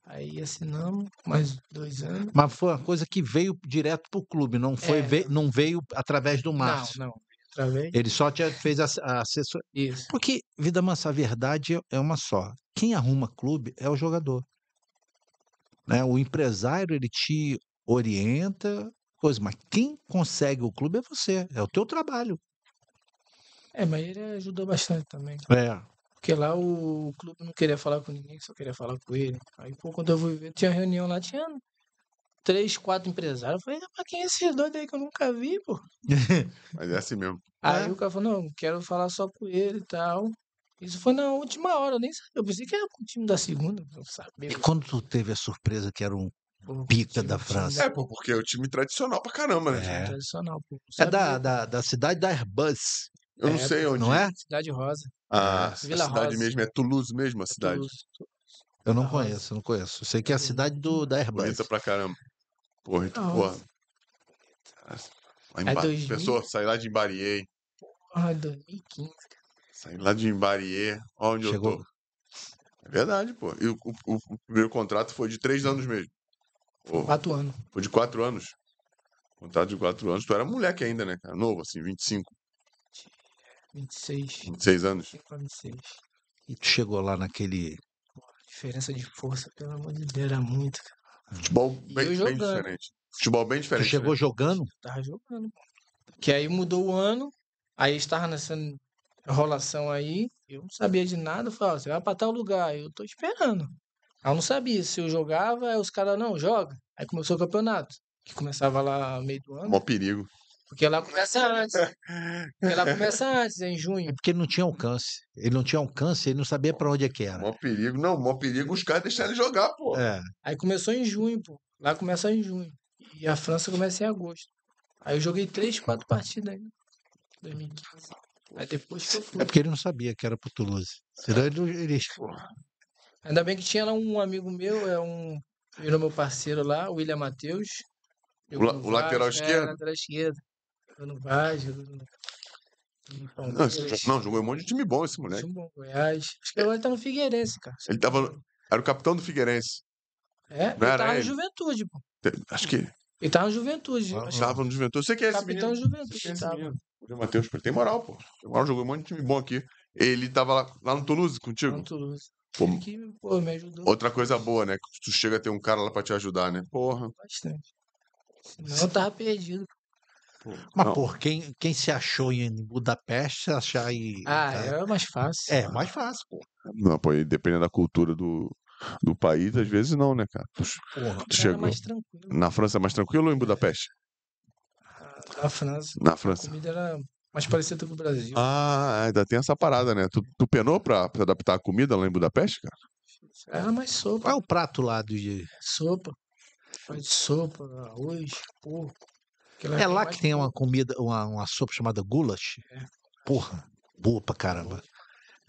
Aí assinamos mais dois anos. Mas foi uma coisa que veio direto pro clube, não foi É. ve- não veio através do Márcio. Não, não. Através Ele só te fez a, a assessor. disso. Porque, vida mansa, a verdade é uma só. Quem arruma clube é o jogador. Né? O empresário, ele te orienta, coisa, mas quem consegue o clube é você, é o teu trabalho. É, mas ele ajudou bastante também. É. Porque lá o clube não queria falar com ninguém, só queria falar com ele. Aí, pô, quando eu fui ver, tinha reunião lá, tinha três, quatro empresários. Eu falei, mas quem é esses dois aí que eu nunca vi, pô? [laughs] Mas é assim mesmo. Aí É. o cara falou, não, quero falar só com ele e tal. Isso foi na última hora, eu nem sabia. Eu pensei que era pro time da segunda, eu saber. E quando tu teve a surpresa que era um Pô, Pica time- da França. É, pô, porque é o time tradicional pra caramba, né? É. Tradicional, pô. É Sabia, da, da, da cidade da Airbus, Eu não É, sei onde. não é? Cidade Rosa. A, a Vila cidade Rosa. mesmo é Toulouse mesmo, a é cidade. Toulouse. Eu não conheço, não conheço. Eu sei que é a cidade do, da Airbus. Bonita pra caramba. Porra, então, porra. Lá em É Ba- 2000. Pessoa, sair lá de Imbarier, hein? Ah, 2015. Sair lá de Imbarier, ó onde Chegou. eu tô. É verdade, pô. E o, o- o primeiro contrato foi de três anos mesmo. Pô, Quatro anos. foi de quatro anos. Contrato de quatro anos. Tu era moleque ainda, né, cara? Novo, assim, 25, 26. 26 anos. 25 a 26. E tu chegou lá naquele. Diferença de força, pelo amor de Deus, era muito. cara. Futebol bem, bem diferente. Futebol bem Tu diferente. chegou né? jogando? Tava jogando. pô. Que aí mudou o ano, aí estava nessa enrolação aí, eu não sabia de nada, eu falei, ó, você vai pra tal lugar, eu tô esperando. Aí eu não sabia se eu jogava, aí os caras, não, joga. Aí começou o campeonato, que começava lá no meio do ano, Mó perigo. Porque lá começa antes. Porque lá [laughs] começa antes, é em junho. É porque ele não tinha alcance. Ele não tinha alcance, ele não sabia pra onde é que era. Mó perigo. Não, mó perigo os caras deixarem ele jogar, pô. É. Aí começou em junho, pô. Lá começa em junho. E a França começa em agosto. Aí eu joguei três, quatro partidas aí. 2015. Aí depois que eu fui. É porque ele não sabia que era pro Toulouse. Senão ele, ele... Ainda bem que tinha lá um amigo meu, é um. Virou meu parceiro lá, o William Matheus. O la- o lateral é, esquerdo? lateral esquerdo. Jogou no Vasco, jogou no. no Não, Palmeiras, não, jogou um monte de time bom esse moleque. Time bom, Goiás. Acho que agora ele tá no Figueirense, cara. Ele tava. Era o capitão do Figueirense. É, ele era tava no ele? Juventude, pô. Acho que Ele tava no Juventude. Acho que estava no Juventude. Você que é esse capitão menino? Juventude. Você é tava. menino? O Matheus, tem moral, pô. Tem moral, jogou um monte de time bom aqui. Ele tava lá, lá no Toulouse contigo. No Toulouse. Pô, que, pô, me ajudou outra coisa boa, né? Que tu chega a ter um cara lá pra te ajudar, né? Porra. bastante. Senão eu tava perdido. Mas, pô, quem, quem se achou em Budapeste, achar aí. Ah, tá? era mais fácil. É, mais fácil, pô. Não, pô, dependendo da cultura do, do país, às vezes não, né, cara? Tu, Porra. tu Era chegou. mais tranquilo. Na França é mais tranquilo ou em Budapeste? Na França. Na A França. comida era mais parecida com o Brasil. Ah, ainda tem essa parada, né? Tu, tu penou pra, pra adaptar a comida lá em Budapeste, cara? Era mais sopa. Qual é o prato lá de. Sopa. Faz de sopa, arroz, porco. É lá que tem uma comida, uma, uma sopa chamada goulash? É. Porra, boa pra caramba.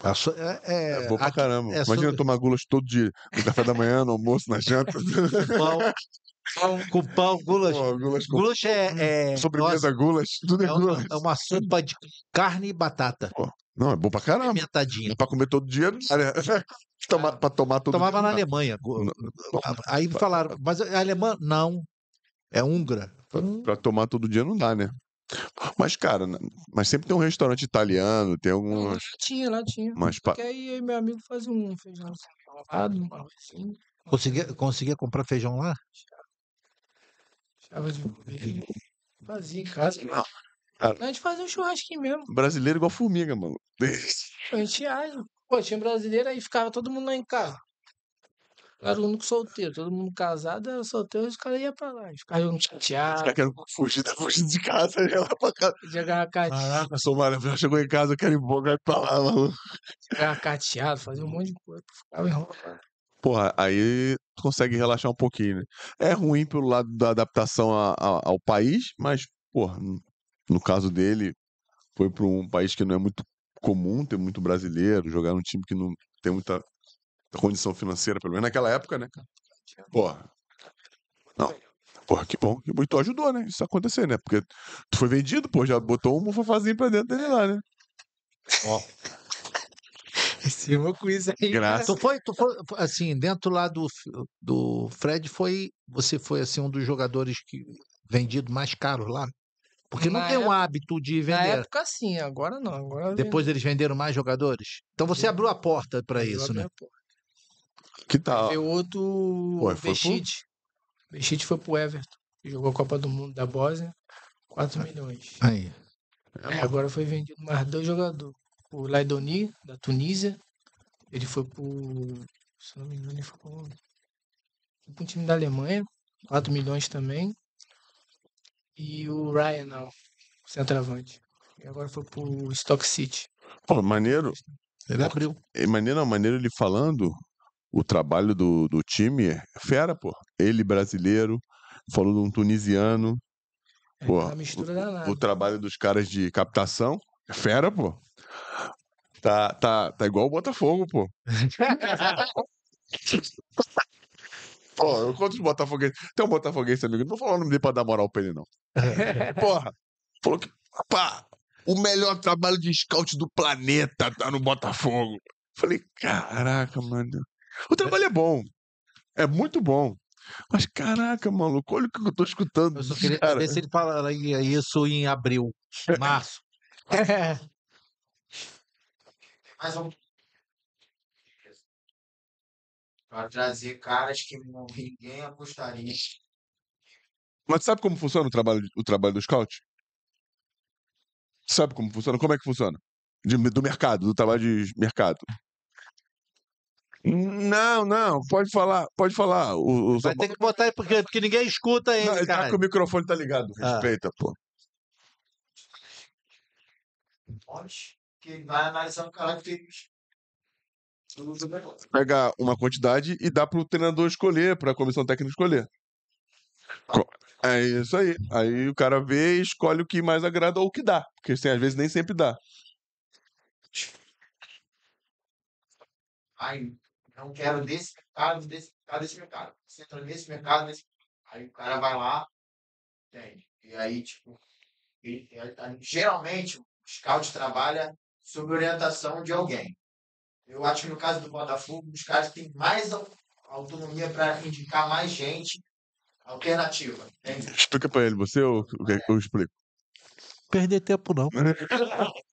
A so- É, é, É, bom pra caramba. é Imagina sobre- tomar gulas todo dia. No café da manhã, no almoço, na janta. pão, [laughs] pão com pão, goulash. Pô, gulas com Goulash é, é, sobremesa, gulas, tudo é é, gulas. uma, é uma sopa de carne e batata. Não, é bom pra caramba. Pimentadinha. Pra comer todo dia, não? [laughs] Tomar, pra tomar todo Tomava dia. na não dá. Alemanha. go- Não, Aí falaram, mas é alemã? Não. É húngara. Pra, pra tomar todo dia não dá, né? Mas, cara, mas sempre tem um restaurante italiano, tem Não, algumas. lá tinha, lá tinha. Mas pa- Porque aí eu meu amigo fazia um feijão enrolado, um arrozinho, Conseguia, conseguia comprar feijão lá? chava de. Fazia em casa. Não, cara. A gente fazia um churrasquinho mesmo. brasileiro igual formiga, mano. [laughs] A gente ia, pô, tinha brasileiro, aí ficava todo mundo lá em casa. Eu era o único solteiro, todo mundo casado, era solteiro, os caras iam pra lá. Ficavam jogando Os caras querem fugir, tá fugindo de casa, [laughs] ia lá pra casa. jogava carteado, Caraca, sou maravilhoso. Chegou em casa, eu quero ir embora, vai pra lá, mano. jogava carteado, fazia um monte de coisa, ficava enrolado. Porra, aí tu consegue relaxar um pouquinho, né? É ruim pelo lado da adaptação a- a- ao país, mas, porra, no- no caso dele, foi pra um país que não é muito comum ter muito brasileiro, jogar num time que não tem muita condição financeira, pelo menos naquela época, né, cara? Porra. Não. Porra, que bom. Que bom. E tu ajudou, né? Isso acontecer, né? Porque tu foi vendido, pô, já botou um mofafazinho pra dentro dele lá, né? Esse é meu quiz aí. Graças. Tu foi, tu foi, assim, dentro lá do, do Fred, foi, você foi, assim, um dos jogadores que vendido mais caros lá? Porque não Na tem um época- hábito de Na vender. época sim, agora não. Agora Depois eles venderam mais jogadores? Então você abriu a porta para isso, né? Que tal? Veio outro pro- Bechite. Foi pro Everton. que Jogou a Copa do Mundo da Bósnia. 4 milhões. Aí. É, agora foi vendido mais dois jogadores. O Laidoni, da Tunísia. Ele foi pro. Se não me engano, ele foi pro, foi pro time da Alemanha. 4 milhões também. E o Ryan, não, centroavante. E agora foi pro Stock City. Pô, maneiro. Ele abriu. É maneiro, maneiro ele falando, o trabalho do, do time é fera, pô. Ele brasileiro, falou de um tunisiano. É Pô, danada. O trabalho dos caras de captação é fera, pô. Tá, tá, tá igual o Botafogo, pô. [laughs] Pô, eu conto os Botafoguenses. Tem um Botafoguense amigo, não vou falar o nome dele pra dar moral pra ele, não. [laughs] Porra, falou que, pá, o melhor trabalho de scout do planeta tá no Botafogo. Falei, caraca, mano. O trabalho é bom. É muito bom. Mas caraca, maluco, olha o que eu tô escutando. Eu só queria cara. ver se ele falaria isso em abril, [laughs] março. [laughs] mais um. Para trazer caras que ninguém apostaria. Mas sabe como funciona o trabalho, o trabalho do scout? Sabe como funciona? Como é que funciona? De- do mercado, do trabalho de mercado. Não, não, pode falar, pode falar. O, o Vai ter que botar aí porque, porque ninguém escuta ele, Não, ele tá cara. que o microfone tá ligado. Ah. Respeita, pô. Onde? Que vai analisando características do do negócio. Pega uma quantidade e dá pro treinador escolher, pra comissão técnica escolher. Co- É isso aí. Aí o cara vê e escolhe o que mais agrada ou o que dá. Porque assim, às vezes nem sempre dá. Ai, não quero desse mercado, desse mercado, desse mercado. Você entra nesse mercado, nesse Aí o cara vai lá, entende? E aí, tipo, ele- ele- geralmente o scout trabalha sob orientação de alguém. Eu acho que no caso do Botafogo, os caras têm mais au- autonomia para indicar mais gente alternativa, entende? Explica pra ele, você ou que eu explico? Perder tempo não. [laughs]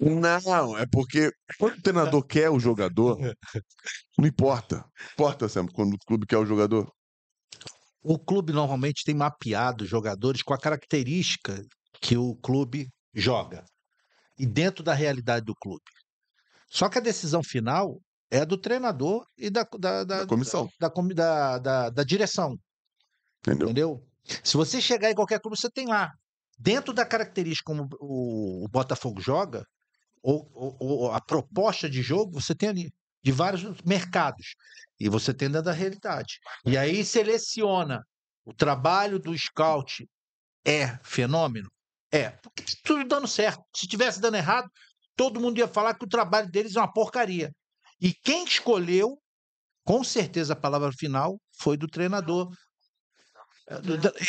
Não, é porque quando o treinador quer o jogador, não importa. Importa sempre quando o clube quer o jogador. O clube normalmente tem mapeado os jogadores com a característica que o clube joga e dentro da realidade do clube. Só que a decisão final é do treinador e da, da, da, Da comissão, da, da, da, da direção, entendeu? entendeu? Se você chegar em qualquer clube, você tem lá. Dentro da característica como o, o Botafogo joga, ou, ou- ou a proposta de jogo, você tem ali, de vários mercados. E você tem da realidade. E aí seleciona. O trabalho do scout é fenômeno? É, porque tá tudo dando certo. Se tivesse dando errado, todo mundo ia falar que o trabalho deles é uma porcaria. E quem escolheu, com certeza a palavra final foi do treinador.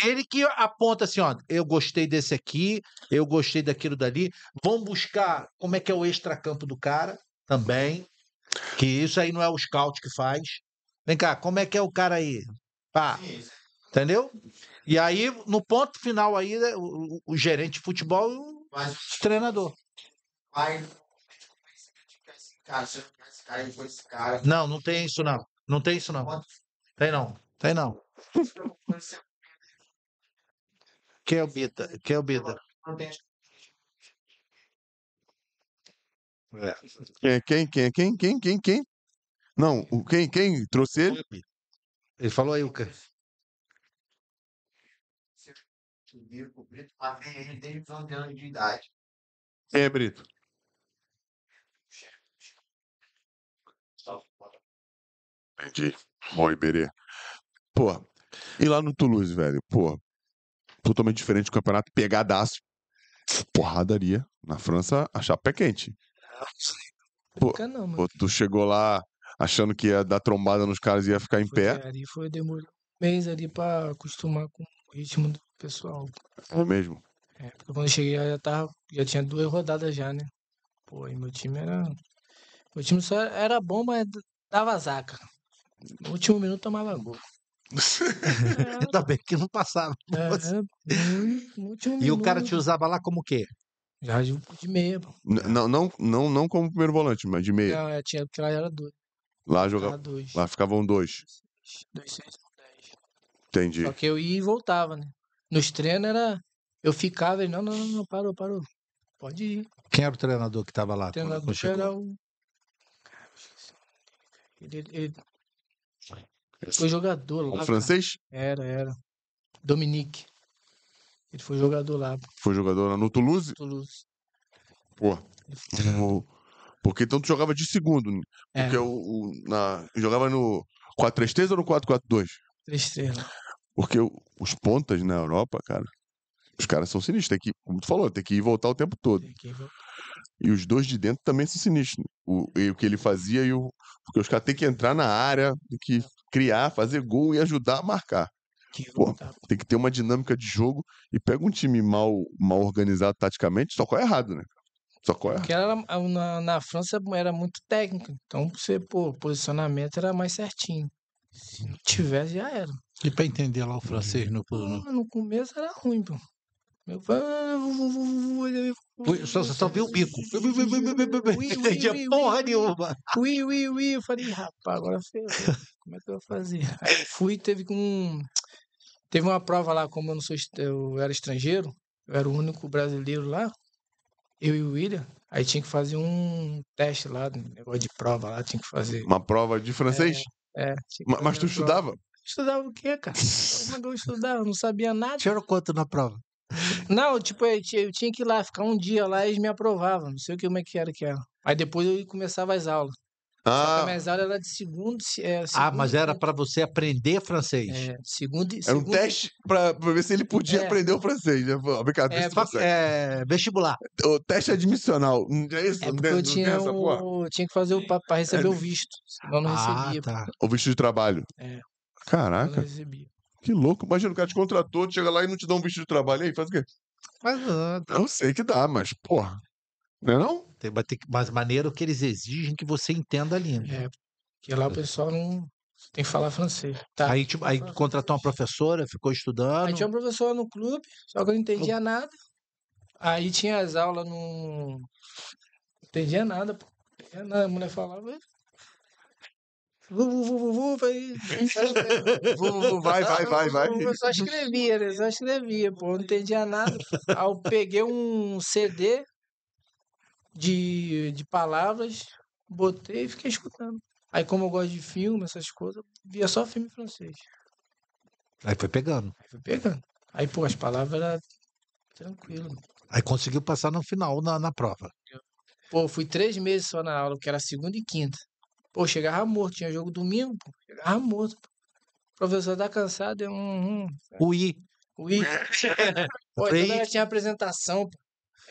Ele que aponta assim, ó, eu gostei desse aqui, eu gostei daquilo dali. Vão buscar como é que é o extracampo do cara também, que isso aí não é o scout que faz. Vem cá, como é que é o cara aí? Pá, entendeu? E aí, no ponto final aí, né, o, o- gerente de futebol e o treinador. vai. Não, não tem isso não. Não tem isso não. Tem não. Tem não. Quem é o Bita? Quem é o tem É. Quem, quem, quem, quem, quem, quem, quem? Não, o quem, quem trouxe ele? Ele falou aí o que? o Brito, mas vem ele desde os 11 anos de idade. Quem é Brito? Entendi. Bom, Iberê. Pô, e lá no Toulouse, velho? Pô, totalmente diferente do campeonato, pegadaço. Porradaria. Na França, a chapa é quente. [laughs] Pô, não, mano. Pô, tu chegou lá achando que ia dar trombada nos caras e ia ficar em Foi, pé. ali foi demorou um mês ali pra acostumar com o ritmo do pessoal. É mesmo. É, porque quando eu cheguei já tava, já tinha duas rodadas já, né? Pô, e meu time era. Meu time só era bom, mas dava zaca. No último minuto tomava gol. [laughs] Ainda bem que não passava. [laughs] É, é, E o cara te usava lá como o quê? Já de, de meia. N- Não, não, não, não como primeiro volante, mas de meia. Não, é, tinha, porque lá era dois. Lá jogava. dois. Lá ficavam dois. Dois, seis, dez. Entendi. Só que eu ia e voltava, né? Nos treinos era. Eu ficava, ele, não, não, não, não, parou, parou. Pode ir. Quem era o treinador que estava lá? O treinador era o. Ele, ele, ele foi jogador lá. Um francês? Era, era. Dominique. Ele foi jogador lá, Foi jogador lá no Toulouse? Toulouse. Pô. Foi- O, Porque então tu jogava de segundo. né? É, Porque o, o- na, jogava no 4-3-3 ou no 4-4-2? três estrelas. Porque o- os pontas na Europa, cara, os caras são sinistros. Tem que, como tu falou, tem que ir e voltar o tempo todo. Tem que- E os dois de dentro também são sinistros. O, e o que ele fazia e o. Porque os caras têm que entrar na área, tem que criar, fazer gol e ajudar a marcar. que Pô. Tem que ter uma dinâmica de jogo e pega um time mal, mal organizado taticamente, só corre errado, né? Só corre errado. Porque ela, a- na, na França era muito técnica. Então, você, pô, posicionamento era mais certinho. Se não tivesse, já era. E pra entender lá o francês no. No... no começo era ruim, pô. Eu falei, Ui, Só, só viu o bico. [laughs] Entendia ui, porra nenhuma. Ui, ui, ui. Eu falei, "Ih, rapaz, agora ferrou. Como é que eu vou fazer? Aí eu fui, teve um. Teve uma prova lá, como eu não sou, eu era estrangeiro, eu era o único brasileiro lá, eu e o William. Aí tinha que fazer um teste lá, um negócio de prova lá, tinha que fazer. Uma prova de francês? É, tinha Ma- Mas tu prova. estudava? Estudava o quê, cara? [laughs] Como é que eu estudava? Eu não sabia nada. Tirou quanto na prova? Não, tipo, eu tinha, eu tinha que ir lá, ficar um dia lá e eles me aprovavam. Não sei o que, como é que era que era. Aí depois eu começava as aulas. Só que a Ah, minhas aulas era de segundo, se- é, Ah, segundo mas e era pra você aprender francês. É, segundo, e- era um segundo, teste pra, pra ver se ele podia É. aprender o francês. Né? Brincadeira, É, é, vestibular. O teste admissional. É isso? É porque eu tinha, essa porra? o, tinha que fazer o para receber o visto. Senão eu não ah, recebia. tá. O visto de trabalho. É. Caraca, não recebia. Que louco. Imagina, o cara te contratou, tu chega lá e não te dá um visto de trabalho. E aí, faz o quê? Mas ah, Eu sei que dá, mas, porra. Não é não? tem, ter que, mas maneiro que eles exigem que você entenda a língua. É, porque lá o pessoal não tem que falar francês. Tá. Aí, tipo, aí contratou uma professora, ficou estudando. Aí tinha uma professora no clube, só que eu não entendia nada. Aí tinha as aulas no. Não entendia nada, pô. Não entendia nada. A mulher falava. Vai- [laughs] Vai, vai, vai, vai. Eu só escrevia, né? Só escrevia, pô. Não entendia nada. Aí eu peguei um CD de, de palavras, botei e fiquei escutando. Aí, como eu gosto de filme, essas coisas, via só filme francês. Aí foi pegando. Aí fui pegando. Aí, pô, as palavras eram tranquilo. Aí conseguiu passar no final na, na prova. Pô, fui três meses só na aula, que era segunda e quinta. Pô, chegava morto, tinha jogo domingo, pô, chegava morto. pô. O professor tá cansado, eu, hum, hum, Ui, ui. Pô, Falei, toda hora tinha apresentação, pô.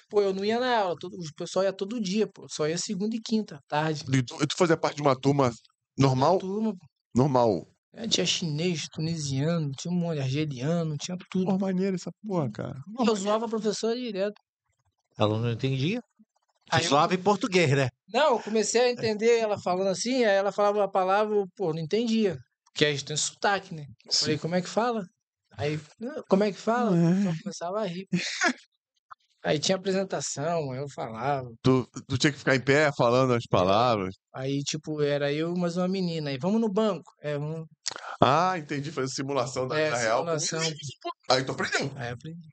Pô, eu não ia na aula, todo, o pessoal ia todo dia, pô. Só ia segunda e quinta, tarde. E tu, tu fazia parte de uma turma normal? Turma, pô. Normal. É, tinha chinês, tunisiano, tinha um monte, argeliano, tinha tudo. Pô, maneiro essa porra, cara. Eu zoava a professora direto. ela não entendia. Aí eu- Suave em português, né? Não, eu comecei a entender ela falando assim, aí ela falava a palavra, eu, pô, não entendia. Porque a gente tem sotaque, né? Eu Falei, como é que fala? Aí, "Não, como é que fala? Eu começava a rir. [laughs] Aí tinha apresentação, aí eu falava. Tu, tu tinha que ficar em pé falando as palavras. Aí, tipo, era eu mais uma menina. Aí, vamos no banco. É, vamos. Ah, entendi. Fazer simulação da É, real. simulação. Aí tu aprendeu. Aí aprendi.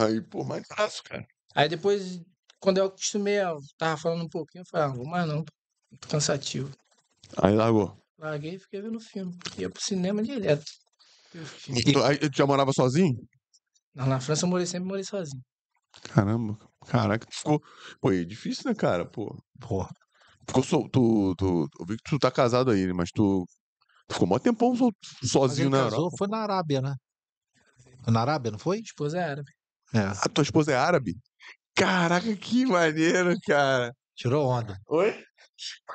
Aí, pô, mais fácil, cara. Aí depois, quando eu acostumei, eu tava falando um pouquinho, eu falei, ah, não vou mais não, muito cansativo. Aí largou. Larguei e fiquei vendo filme. Ia pro cinema direto. Tu, aí, tu já morava sozinho? Não, na França eu morei sempre morei sozinho. Caramba. Caraca, tu ficou. Pô, é difícil, né, cara? Pô. Pô, Ficou sol... tu, tu. Eu vi que tu tá casado aí? Mas tu. Tu ficou mó tempão mas sozinho na casou, Europa. foi na Arábia, né? Na Arábia, não foi? Esposa é árabe. É. A tua esposa é árabe? Caraca, que maneiro, cara. Tirou onda. Oi?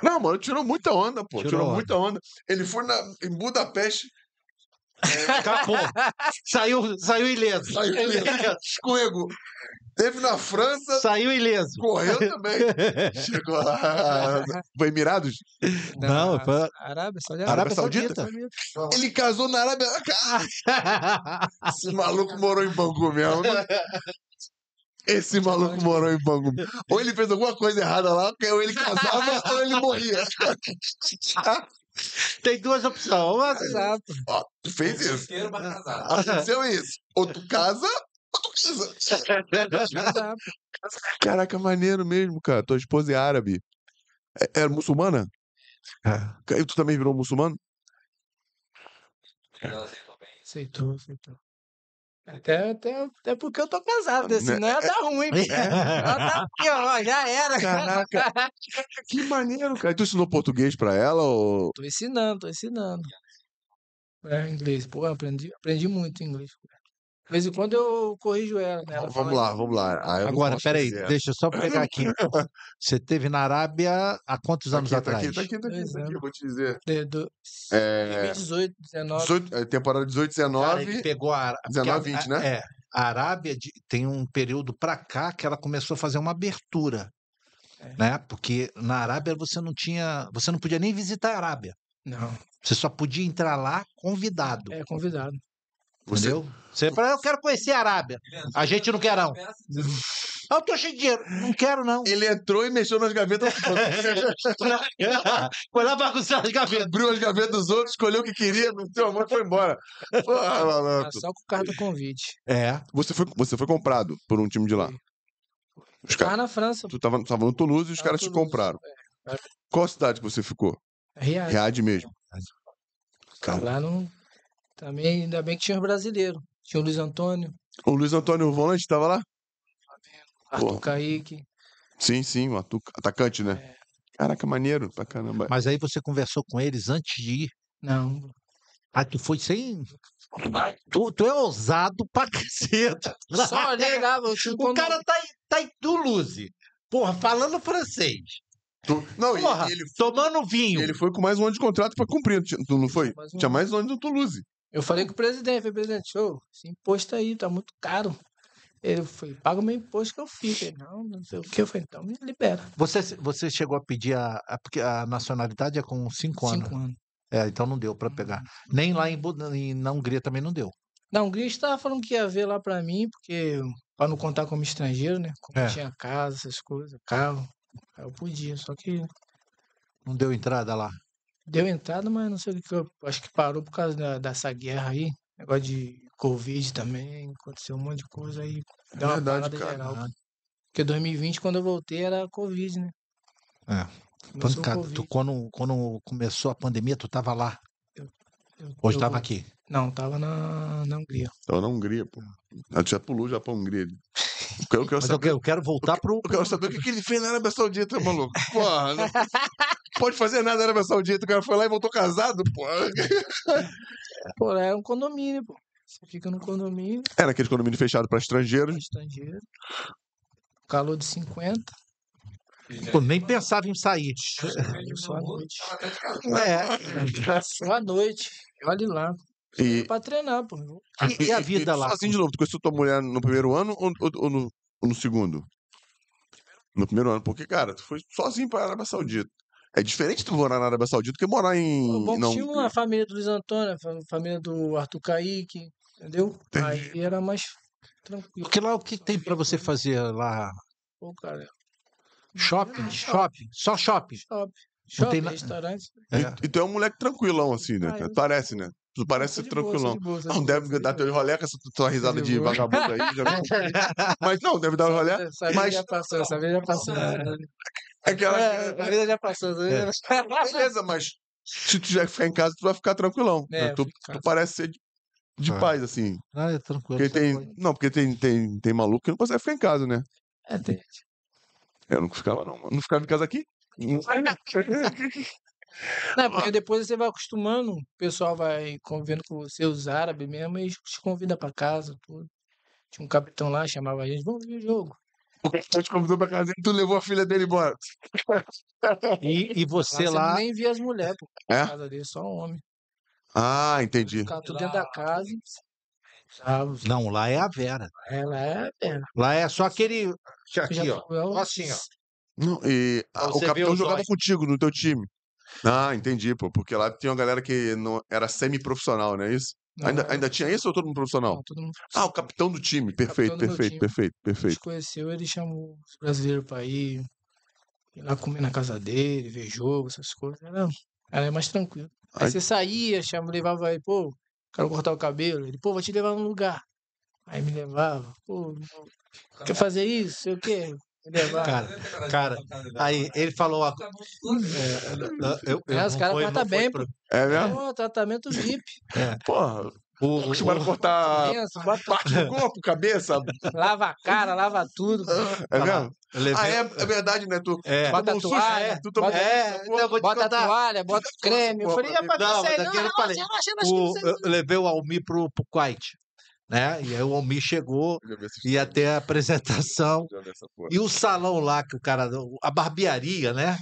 Não, mano, tirou muita onda, pô. Tirou Tirou, onda. muita onda. Ele foi na, em Budapeste, Acabou. saiu, saiu ileso. saiu ileso, escorregou. Teve na França, Saiu ileso. correu também. Chegou lá. Foi Emirados? Não, Na foi- Arábia, de Arábia. Saudita? Ele casou na Arábia. Esse maluco morou em Bangu mesmo. né? Esse maluco morou em Bangu. Ou ele fez alguma coisa errada lá, ou ele casava [laughs] ou ele morria. [laughs] Tem duas opções. Uma, Exato. Ó, tu fez isso. Aconteceu isso. Ou tu casa, ou tu casa. Caraca, maneiro mesmo, cara. Tua esposa é árabe. É- Era muçulmana? É. E tu também virou muçulmano? Ela aceitou bem. Aceitou, aceitou. Até, até, até porque eu tô casado, Né? senão ia dar ruim. Ela tá aqui, ó, já era. Caraca. [laughs] Que maneiro, cara. E tu ensinou português pra ela ou. Tô ensinando, tô ensinando. É, inglês. Pô, aprendi, aprendi muito inglês. De vez em quando eu corrijo ela, né? Ela Vamos lá, vamos lá. Ah, Agora, peraí, fazer. deixa eu só pegar aqui. [laughs] Você teve na Arábia há quantos Tá anos aqui, tá atrás? aqui, tá aqui, tá aqui, Dois tá aqui, anos. eu vou te dizer. De, do, É, 2018, 19. 18, é, temporada 18, Cara, 19. ele pegou a, porque 19, a- 20, né? É, a Arábia de- tem um período pra cá que ela começou a fazer uma abertura, É. né? Porque na Arábia você não tinha, você não podia nem visitar a Arábia. Não, Você só podia entrar lá convidado, é convidado. Você, entendeu? Você fala, eu quero conhecer a Arábia. A gente não quer não. Ah, Eu tô cheio de dinheiro. Não quero não. ele entrou e mexeu nas gavetas. [laughs] Foi lá bagunçar as gavetas. abriu as gavetas dos outros, escolheu o que queria, meteu a mão e foi embora. Porra, Ah, maluco. só com carta convite. É. Você foi, você foi comprado por um time de lá. Os na França. Tu tava, tava no Toulouse e os caras te compraram. É, Qual cidade que você ficou? Riad. Riad mesmo. Cara, Lá não. Também, ainda bem que tinha os brasileiros. Tinha o Luiz Antônio, o Luiz Antônio Volante tava lá? Arthur Porra. Kaique. Sim, sim, o atu- atacante, né? É. Caraca, maneiro pra caramba. Mas aí você conversou com eles antes de ir. Não, Ah, tu foi sem. Tu, tu é ousado pra caceta. [laughs] só ligava. O quando- cara tá em, tá em Toulouse. Porra, falando francês. Tu- Não, Porra, e ele, tomando vinho. ele foi com mais um ano de contrato pra cumprir, tu não foi? Mais um Tinha mais um ano no Toulouse. Eu falei com o presidente, falei, presidente, show, esse imposto aí tá muito caro. Ele foi, paga o meu imposto que eu fico. Ele, não, não sei o que. Eu falei, então me libera. Você, você chegou a pedir a, a- Porque a nacionalidade é com cinco anos. Cinco anos. É, então não deu pra pegar. Nem lá em, em- na Hungria também não deu. Na Hungria estava falando que ia ver lá pra mim, porque pra não contar como estrangeiro, né? Como É. tinha casa, essas coisas, carro. Eu podia, só que Não deu entrada lá. Deu entrada, mas não sei o que. eu acho que parou por causa da, dessa guerra aí. Negócio de Covid também, aconteceu um monte de coisa aí. Deu uma Verdade, cara. geral. Porque 2020, quando eu voltei, era Covid, né? É. Começou o Pancada. Covid. Tu, quando, quando começou a pandemia, tu tava lá. Eu- Hoje eu- tava aqui. Não, tava na, na Hungria. Tava na Hungria, pô. Ah, tu já pulou já pra Hungria. [laughs] Eu quero, eu eu saber, quero, eu quero voltar pro. eu quero saber o que, que ele fez na Arábia Saudita, maluco. [laughs] Porra, não pode fazer nada na Arábia Saudita. O cara foi lá e voltou casado, porra. Pô, [laughs] era um condomínio, pô. Você fica no condomínio, Era aquele condomínio fechado pra estrangeiros. estrangeiro. Calor de 50. Pô, nem pensava em sair. Só à noite. É. Só à noite. Olha lá. E, Pra treinar, pô. E, [laughs] e a vida lá? Sozinho de novo, tu conheceu tua mulher no primeiro ano ou, ou- ou no, ou no segundo? No primeiro ano, porque, cara, tu foi sozinho pra Arábia Saudita. É diferente tu morar na Arábia Saudita do que morar em. O bom não, tinha uma família do Luiz Antônio, a fa- família do Arthur Kaique, entendeu? Aí era mais tranquilo. Porque lá o que tem pra você fazer lá? Pô, cara. Shopping? Shopping? Só shopping. Shopping. Shopping, na- restaurante. É. E, e tu é um moleque tranquilão, assim, né? Ah, eu- Parece, né? Tu parece ser de boa, tranquilão. de boa, de Não, deve dar teu rolê com essa tua risada de de vagabundo aí. Já... Mas não, deve dar um rolê. [laughs] Essa vida mas- já passou, essa vida já passou. Aquela. É, a vida já passou. já passou. Beleza, mas se tu tiver que ficar em casa, tu vai ficar tranquilão. É, né? tu, tu parece ser de, de Ah. paz, assim. Ah, é tranquilo. Porque tem. Não, porque tem, tem, tem maluco que não consegue ficar em casa, né? É, tem- Eu não ficava, não. Não ficava em casa aqui. Não, é porque depois você vai acostumando, o pessoal vai convivendo com você, os árabes mesmo, e te convida pra casa, tudo. Tinha um capitão lá, chamava a gente, vamos ver o jogo. O cara te convidou pra casa e tu levou a filha dele embora. E, e [laughs] você Lá lá. você nem via as mulheres, pô. É? Na casa dele, só homem. Ah, entendi. Ficava tudo dentro da casa. Não, lá é a Vera. Ela é. é. Lá é só aquele. Aqui, ó. Só assim, ó. Não, e Pra o capitão jogava contigo no teu time. Ah, entendi, pô. Porque lá tinha uma galera que não era semi-profissional, não é isso? Não, ainda, ainda tinha isso ou todo mundo profissional? não, todo mundo. Ah, o capitão do time. Perfeito, do perfeito, time. perfeito, A gente perfeito. conheceu, ele chamou os brasileiros pra ir, ir lá comer na casa dele, ver jogo, essas coisas. Era, era mais tranquilo. Aí Ai. você saía, chama, levava aí, pô, quero cortar o cabelo. Ele, pô, vou te levar num lugar. Aí me levava, pô, quer fazer isso? Sei o quê? Cara, cara, aí ele falou. a- É, eu, eu É, os não caras tratam não foi bem, pro- É mesmo? Pô, tratamento VIP. Porra, O, Acostumaram a o- cortar [laughs] Pensa, bota, parte do corpo, cabeça. lava a cara, lava tudo. É mesmo? levei- Ah, é, é verdade, né? Tu, É. Bota um toalha, né? Tu um É, então te Bota toalha, bota creme. Eu falei, rapaz, Não, não, sei, não, não eu eu levei o Almi pro, pro Kuwait, né? E aí o Almi chegou, ia ter a apresentação. E o salão lá, que o cara. A barbearia, né?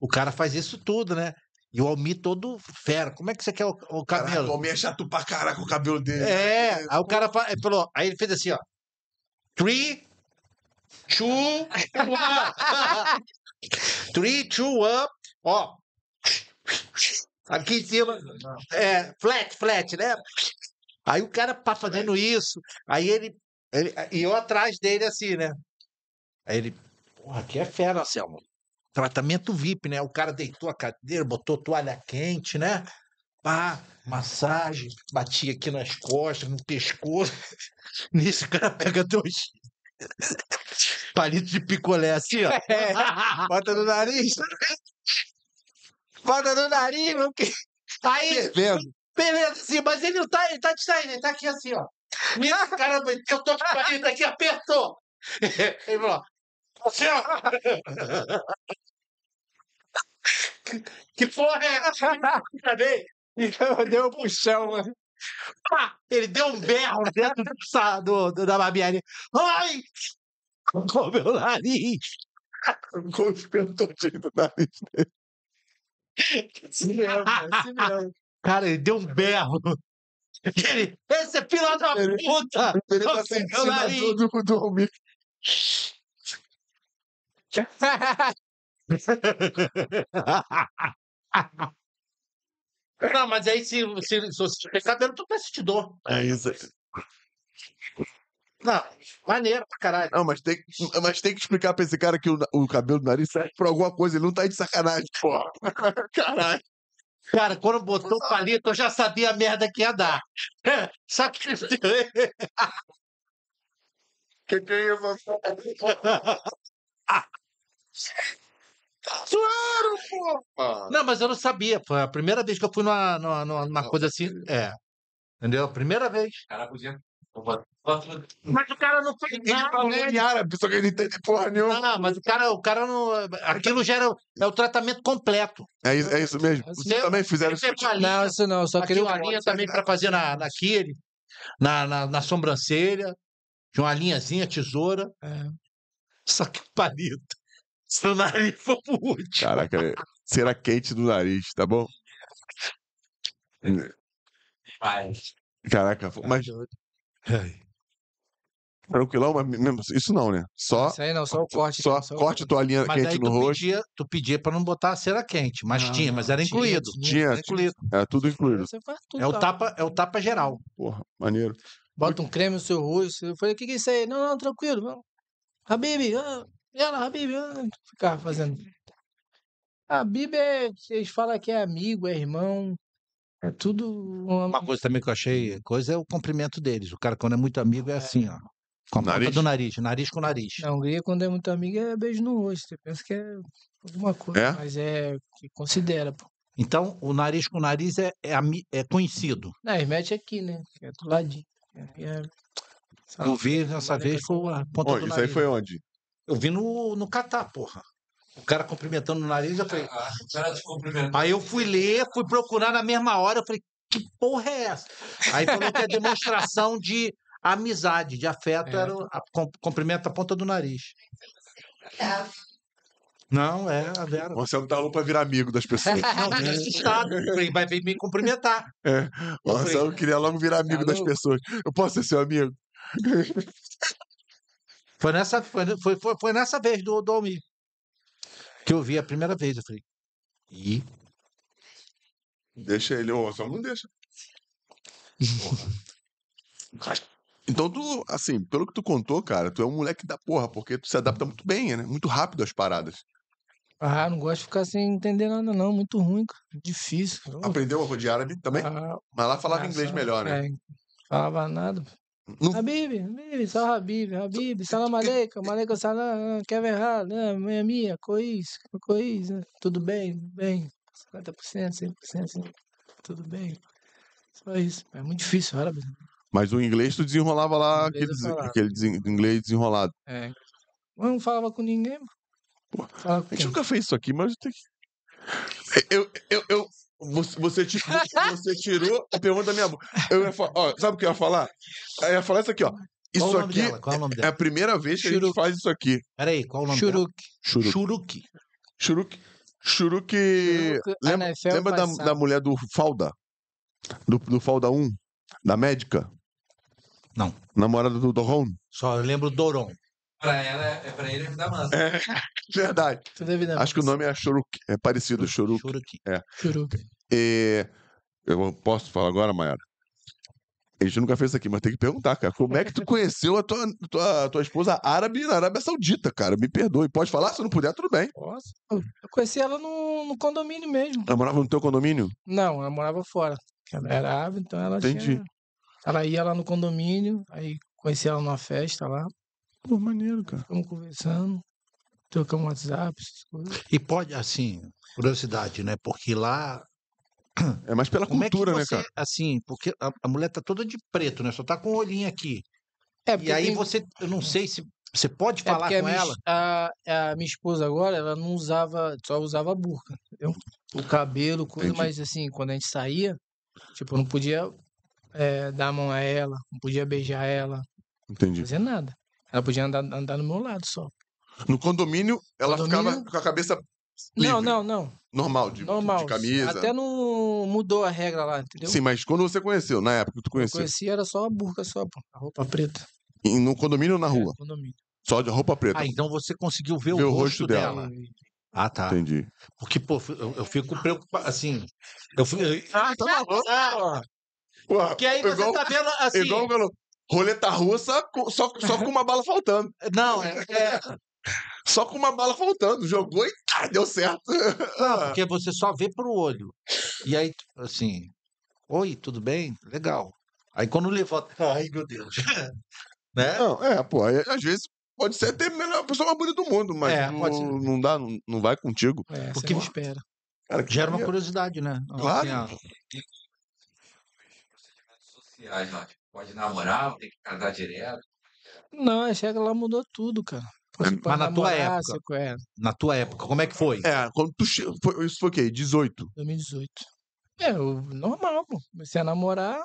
O cara faz isso tudo, né? E o Almi todo fera. Como é que você quer o, o Caraca, o cabelo? homem é chato pra caraca o cabelo dele. É, aí o cara ele falou, aí ele fez assim, ó. Three, two, one. [laughs] Three, two, up. Ó. Aqui em cima. É, flat, flat, né? Aí o cara tá fazendo isso. Aí ele, ele. E eu atrás dele assim, né? Aí ele. Porra, aqui é fera, Selmo. Tratamento VIP, né? O cara deitou a cadeira, botou toalha quente, né? Pá, massagem, batia aqui nas costas, no pescoço. [laughs] Nisso o cara pega dois [laughs] palitos de picolé assim, ó. [laughs] Bota no nariz. Bota no nariz, meu que. Aí, Fervendo. Beleza, assim, mas ele não tá, ele tá distraído, ele tá aqui assim, ó. O [laughs] cara meteu todo o palito aqui, apertou. [laughs] Ele falou, assim, ó. Que- Que porra é essa? Cadê? [laughs] Deu pro chão, mano. Pá! Ele deu um berro dentro do, do, do- da barbearia. Ai! Com meu nariz! Com os pelos todinhos do nariz. Assim mesmo, assim mesmo. Cara, ele deu um berro. Ele, esse é filho da puta! Ele tá sentindo a dor do, do. [laughs] Não, mas aí se, se, se você tem cabelo, tu vai sentir dor. É isso aí. Não, maneiro pra caralho. Não, mas tem, que- mas tem que explicar pra esse cara que o, o cabelo do nariz serve pra alguma coisa. Ele não tá aí de sacanagem, porra. [laughs] Caralho. Cara, quando botou o palito, eu já sabia a merda que ia dar. [laughs] Só que. Que que é isso? [laughs] Claro, porra. Não, mas eu não sabia. Foi a primeira vez que eu fui numa, numa, numa- numa coisa assim. É. Entendeu? Primeira vez. Cara, podia. Mas o cara não fez Ele nada, falou né? em árabe, só que ele não entende porra nenhuma. Não, mas o cara, o cara não. Aquilo já era é o tratamento completo. É isso, é isso mesmo. Vocês também fizeram isso. uma Não, isso não. Só queria uma linha também para fazer na, na Kiri, na, na, na sobrancelha. Tinha uma linhazinha, tesoura. É. Só que o palito. Seu nariz foi pro último. Caraca, é cera quente do nariz, tá bom? Mas. Caraca, mas tranquilão, mas mesmo assim, isso não, né? Só, Isso aí não, só o corte. só o corte toalhinha Mas quente no tu rosto. pedia, tu pedia pra não botar a cera quente, mas Não, tinha, mas era tinha, incluído. Tinha, Era incluído. é tudo incluído. Você faz tudo, É o tapa, é o tapa geral. Porra, maneiro. Bota um creme no seu rosto. Eu falei, o que, que é isso aí? Não, não, tranquilo. Não. Habib, ah, ela, Habib, ah, ficar fazendo. Habib é. Eles falam que é amigo, é irmão. É tudo. uma- Uma coisa também que eu achei coisa é o comprimento deles. O cara, quando é muito amigo, é assim, ó. Com a Nariz? do nariz, nariz com nariz. Na Hungria, quando é muito amigo, é beijo no rosto. Você pensa que é alguma coisa. É? Mas é que considera, pô. Então, o nariz com nariz é, é, é conhecido. Não, eles metem aqui, né? Que É do ladinho. É, é- Eu vi nessa vez foi a ponta Onde? do Isso aí foi onde? Eu vi no, no Catar, porra. O cara cumprimentando no nariz, eu falei. Ah, o cara te cumprimenta. Aí eu fui ler, fui procurar na mesma hora, eu falei, que porra é essa? Aí falou que é demonstração de amizade, de afeto, É. era o a, com- cumprimento a ponta do nariz. Não, é a Vera. O Marcelo tá louco pra virar amigo das pessoas. [laughs] Não, fiquei assustado. Falei, vai vir me cumprimentar. O Marcelo queria logo virar amigo das louco? pessoas. Eu posso ser seu amigo? Foi nessa, foi, foi, foi, foi nessa vez do, do Almir. Que eu vi a primeira vez. Eu falei, ih, Deixa ele, ô, só não deixa. [laughs] Então tu, assim, pelo que tu contou, cara, tu é um moleque da porra, porque tu se adapta muito bem, né? Muito rápido às paradas. Ah, não gosto de ficar sem entender nada, não. Muito ruim, cara. Difícil. Aprendeu a rodear árabe também? ah, Mas lá falava inglês melhor, né? é, falava nada. Não- Habib, Habib, só Habib, Habib, salam aleikum, aleikum salam, ver errado, né? Minha, minha, cois, cois, né? tudo bem, tudo bem, 50%, 100%, sim, tudo bem. Só isso. É muito difícil, árabe. Mas o inglês tu desenrolava lá, aquele, aquele inglês desenrolado. É. Eu não falava com ninguém, mano. Pô, A gente nunca fez isso aqui, mas tem que. Eu, eu, eu, você, você, tirou, você tirou a pergunta da minha boca. Eu ia falar, ó, sabe o que eu ia falar? Eu ia falar isso aqui, ó. Qual Isso nome aqui? Qual é o nome é a primeira vez que a gente faz isso aqui. Peraí, qual o nome. Churuque. Churuque. Churuque. Churuque, a Lembra, lembra da, da mulher do Falda? Do, do Falda 1? Da médica? Não. Namorada do Doron? Só eu lembro Doron. Pra ela, é pra ele é da mansa. É, [laughs] verdade. Tu deve lembrar. Acho que o nome é Churuque. É parecido, Churuque. Churuque. Churuque. E... Eu posso falar agora, Mayara? A gente nunca fez isso aqui, mas tem que perguntar, cara. Como é que tu [laughs] conheceu a tua, tua, tua esposa árabe na Arábia Saudita, cara? Me perdoe. Pode falar? Se não puder, tudo bem. Nossa. Eu conheci ela no, no condomínio mesmo. Ela morava no teu condomínio? Não, ela morava fora. Ela era árabe, então ela Entendi. tinha... Ela ia lá no condomínio, aí conheci ela numa festa lá, Pô, maneiro, cara. ficamos conversando, trocamos WhatsApp, essas coisas. E pode, assim, curiosidade, né? Porque lá. É mais pela Como cultura, é que né, você, cara? assim, porque a, a mulher tá toda de preto, né? Só tá com o olhinho aqui. É, E aí você, eu não sei se você pode é falar a com minha, ela. a, a minha esposa agora, ela não usava, só usava burca, entendeu? O cabelo, coisa, Entendi. mas assim, quando a gente saía, tipo, eu não podia eh, dar a mão a ela, não podia beijar ela, Entendi. fazer nada. Ela podia andar, andar no meu lado só. No condomínio, ela Condomínio? ficava com a cabeça Não, livre, não, não. normal, de, Normal. de camisa. Até não mudou a regra lá, entendeu? Sim, mas quando você conheceu, na época que tu Eu conheceu, conheci era só a burca, só, pô, a roupa preta. em- no condomínio ou na É, rua? condomínio. Só de roupa preta. Ah, então você conseguiu ver, Ver o o rosto rosto dela. dela. Ah, tá. Entendi. Porque, pô, eu, eu fico preocupado, assim. Eu fico, Ah, tá maluco? Pô, porque aí você igual, tá vendo assim. igual quando roleta russa, só, só com uma bala faltando. Não, é, é- Só com uma bala faltando. Jogou e ah, deu certo. não, porque você só vê pro olho. E aí, assim, oi, tudo bem? Legal. Aí quando levanta, ai meu Deus. né? Não, é, pô, aí, às vezes pode ser até a melhor- a pessoa mais bonita do mundo, mas É, não, pode ser. não dá, não, não vai contigo. É, Porque- você não espera. Cara, que Gera uma curiosidade, né? Claro. Assim, ó, Procedimentos sociais lá. Pode namorar, tem que casar direto. Não, a regra lá mudou tudo, cara. Você pode Mas na tua namorar, época? conhece. na tua época, como é que foi? É, quando tu che... foi, isso foi o quê? 18. 2018. É, o normal, pô. Comecei a namorar.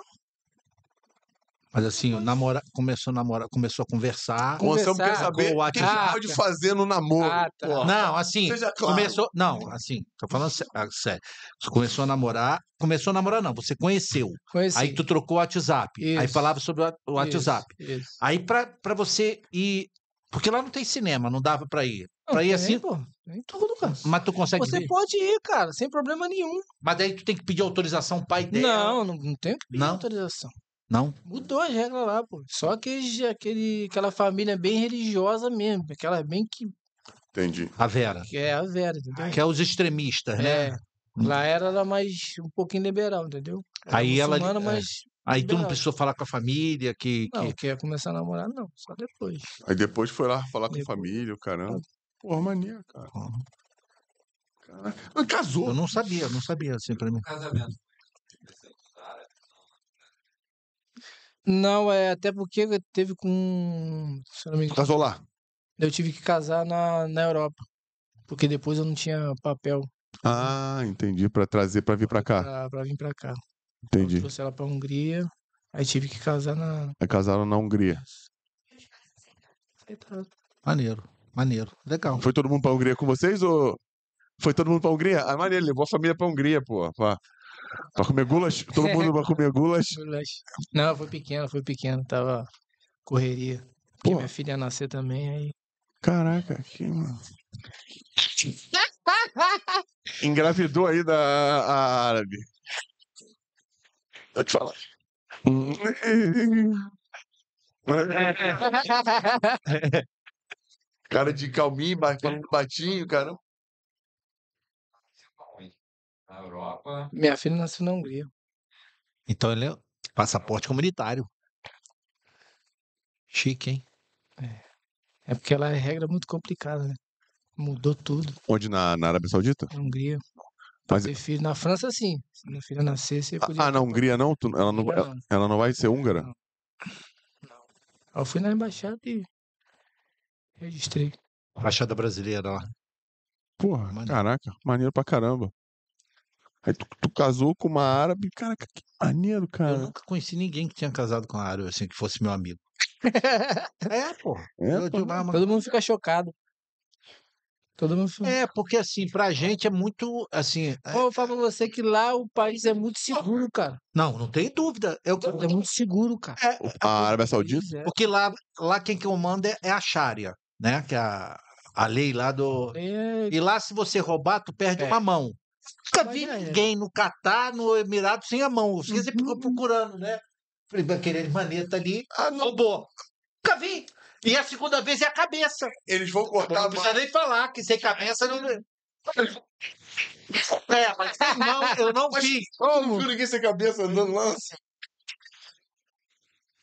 Mas assim, o namora... começou a namorar, começou a conversar. Você não quer Conversar saber o que a gente WhatsApp. pode fazer no namoro. Ah, tá. pô. Não, assim, Seja claro. começou. Não, assim, tô falando ah, sério. Você começou a namorar. Começou a namorar, não. Você conheceu. Conheci. Aí tu trocou o WhatsApp. Aí Isso. falava sobre o o Isso, WhatsApp. Isso. Aí pra, pra você ir. Porque lá não tem cinema, não dava pra ir. Não, Pra ir tem, assim. pô. Tem tudo, cara. Mas tu consegue Você ver. pode ir, cara, sem problema nenhum. Mas daí tu tem que pedir autorização pai dela. Não, não, não tem que pedir Não? autorização. Não. Mudou as regras lá, pô. Só aquele, aquele, aquela família bem religiosa mesmo. Aquela bem que, Entendi. A Vera. que é a Vera, entendeu? Que é os extremistas, né? É. Lá era ela mais um pouquinho liberal, entendeu? Era Aí ela- é. mas Aí tu não liberal. precisou falar com a família que. que- não, quer começar a namorar, não. Só depois. Aí depois foi lá falar com a Depois. família, o caramba. Porra, maneiro, cara. Caraca. Mas casou. Eu não sabia, não sabia assim pra mim. Casamento. Não, é até porque teve com. Se eu não me engano, Casou lá. eu tive que casar na, na Europa. Porque depois eu não tinha papel Ah, entendi. Pra trazer, pra vir pra cá. pra, pra vir pra cá. Eu Entendi. trouxe ela pra Hungria. Aí tive que casar na. Aí casaram na Hungria. Maneiro, maneiro. Legal. Foi todo mundo pra Hungria com vocês ou. Foi todo mundo pra Hungria? Ah, maneiro, levou a família pra Hungria, pô. Pra, pra comer gulas. Todo mundo pra comer gulas. [laughs] Não, foi pequena, foi pequena. Tava correria. Porque Pô. minha filha ia nascer também, aí. Caraca, que. mano. [laughs] Engravidou aí da a árabe. Vou te falar. [laughs] Cara de calminho, batinho, cara. Na Europa. Minha filha nasceu na Hungria. Então ele é passaporte comunitário. Chique, hein? É porque lá é regra muito complicada, né? Mudou tudo Onde? Na, na Arábia Saudita? na Hungria. Mas Ter filho na França, sim. Se minha filha nascesse, eu podia. ah, na Hungria não? Tu- ela, não ela, não. ela não vai ser húngara? Não. Aí Eu fui na embaixada e registrei. Embaixada brasileira lá. Porra, Maneiro. caraca, maneiro pra caramba. Aí tu, tu casou com uma árabe, caraca, que maneiro, Eu cara. nunca conheci ninguém que tinha casado com a árabe, assim, que fosse meu amigo. é, pô. É, Eu pô. digo, ah, mas- Todo mundo fica chocado. Todo mundo fica. É, porque assim, pra gente é muito, assim... é- Pô, eu falo pra você que lá o país é muito seguro, cara. Não, não tem dúvida. É, É muito seguro, cara. é, A Arábia Saudita? É. porque lá, lá quem comanda é, é a Sharia, né? Que é a, a lei lá do... É, E lá, se você roubar, tu perde É. uma mão. Nunca vi é. ninguém no Catar, no Emirado, sem a mão. Você sempre ficou Uhum. procurando, né? Falei, vai querer maneta ali, Ah, não. roubou. Nunca vi. E a segunda vez é a cabeça. Eles vão cortar Não precisa nem falar, que sem cabeça não. É, mas sem mão eu não Mas vi. Eu não ninguém sem cabeça andando lá.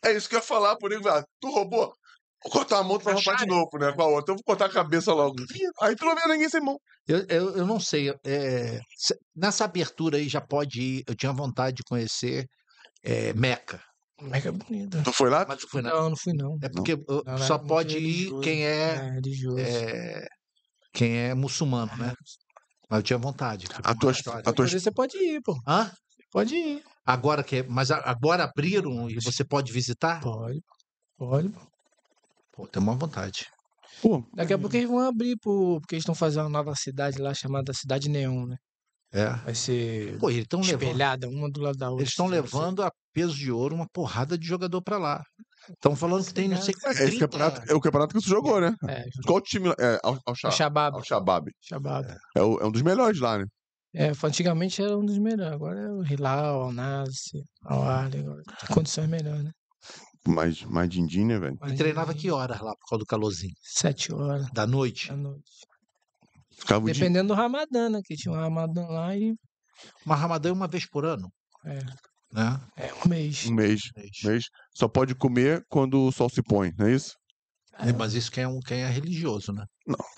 É isso que eu ia falar, por aí, ah, tu roubou? Vou cortar a mão, vai roubar de novo, né? Com a outra. Eu vou cortar a cabeça logo. Aí tu não vê ninguém sem mão. Eu, eu, eu não sei. é, se- nessa abertura aí já pode ir. Eu tinha vontade de conhecer é, Meca. Mega é bonito. Tu foi lá? Mas foi na- Não, não fui não. é porque Não, só é muito pode ir quem é, É, religioso. é, quem é muçulmano, né? Mas eu tinha vontade. A tua, a tua, aí você pode ir, pô. Hã? Pode ir. Agora que é- mas agora abriram e você pode visitar? Pode. Pode. Pô. Tem uma vontade. pô, Daqui a pouco eles vão abrir, pô, porque eles estão fazendo uma nova cidade lá chamada Cidade Neon, né? É. Vai ser Pô, eles estão levando. espelhada uma do lado da outra. Eles estão assim, ser- levando a peso de ouro uma porrada de jogador pra lá. Estão falando que tem não sei quantos. é esse campeonato, é o campeonato que tu jogou, né? É, Qual time lá? É, Al, Al, o Shabab. Al Shabab. Shabab. É, o- é um dos melhores lá, né? É, antigamente era um dos melhores. Agora é o Hilal, Al Ahly, agora tem condições melhores, né? Mais, mais din-din, né, velho? E treinava que horas lá por causa do calorzinho? Sete horas Da noite? da noite. Ficava o dia... Dependendo do Ramadã, né? Que tinha um Ramadã lá e Uma ramadã é uma vez por ano, é, né? é um mês. Um mês. mês. Só pode comer quando o sol se põe, não é isso? É. Mas isso quem é, um, quem é religioso, né?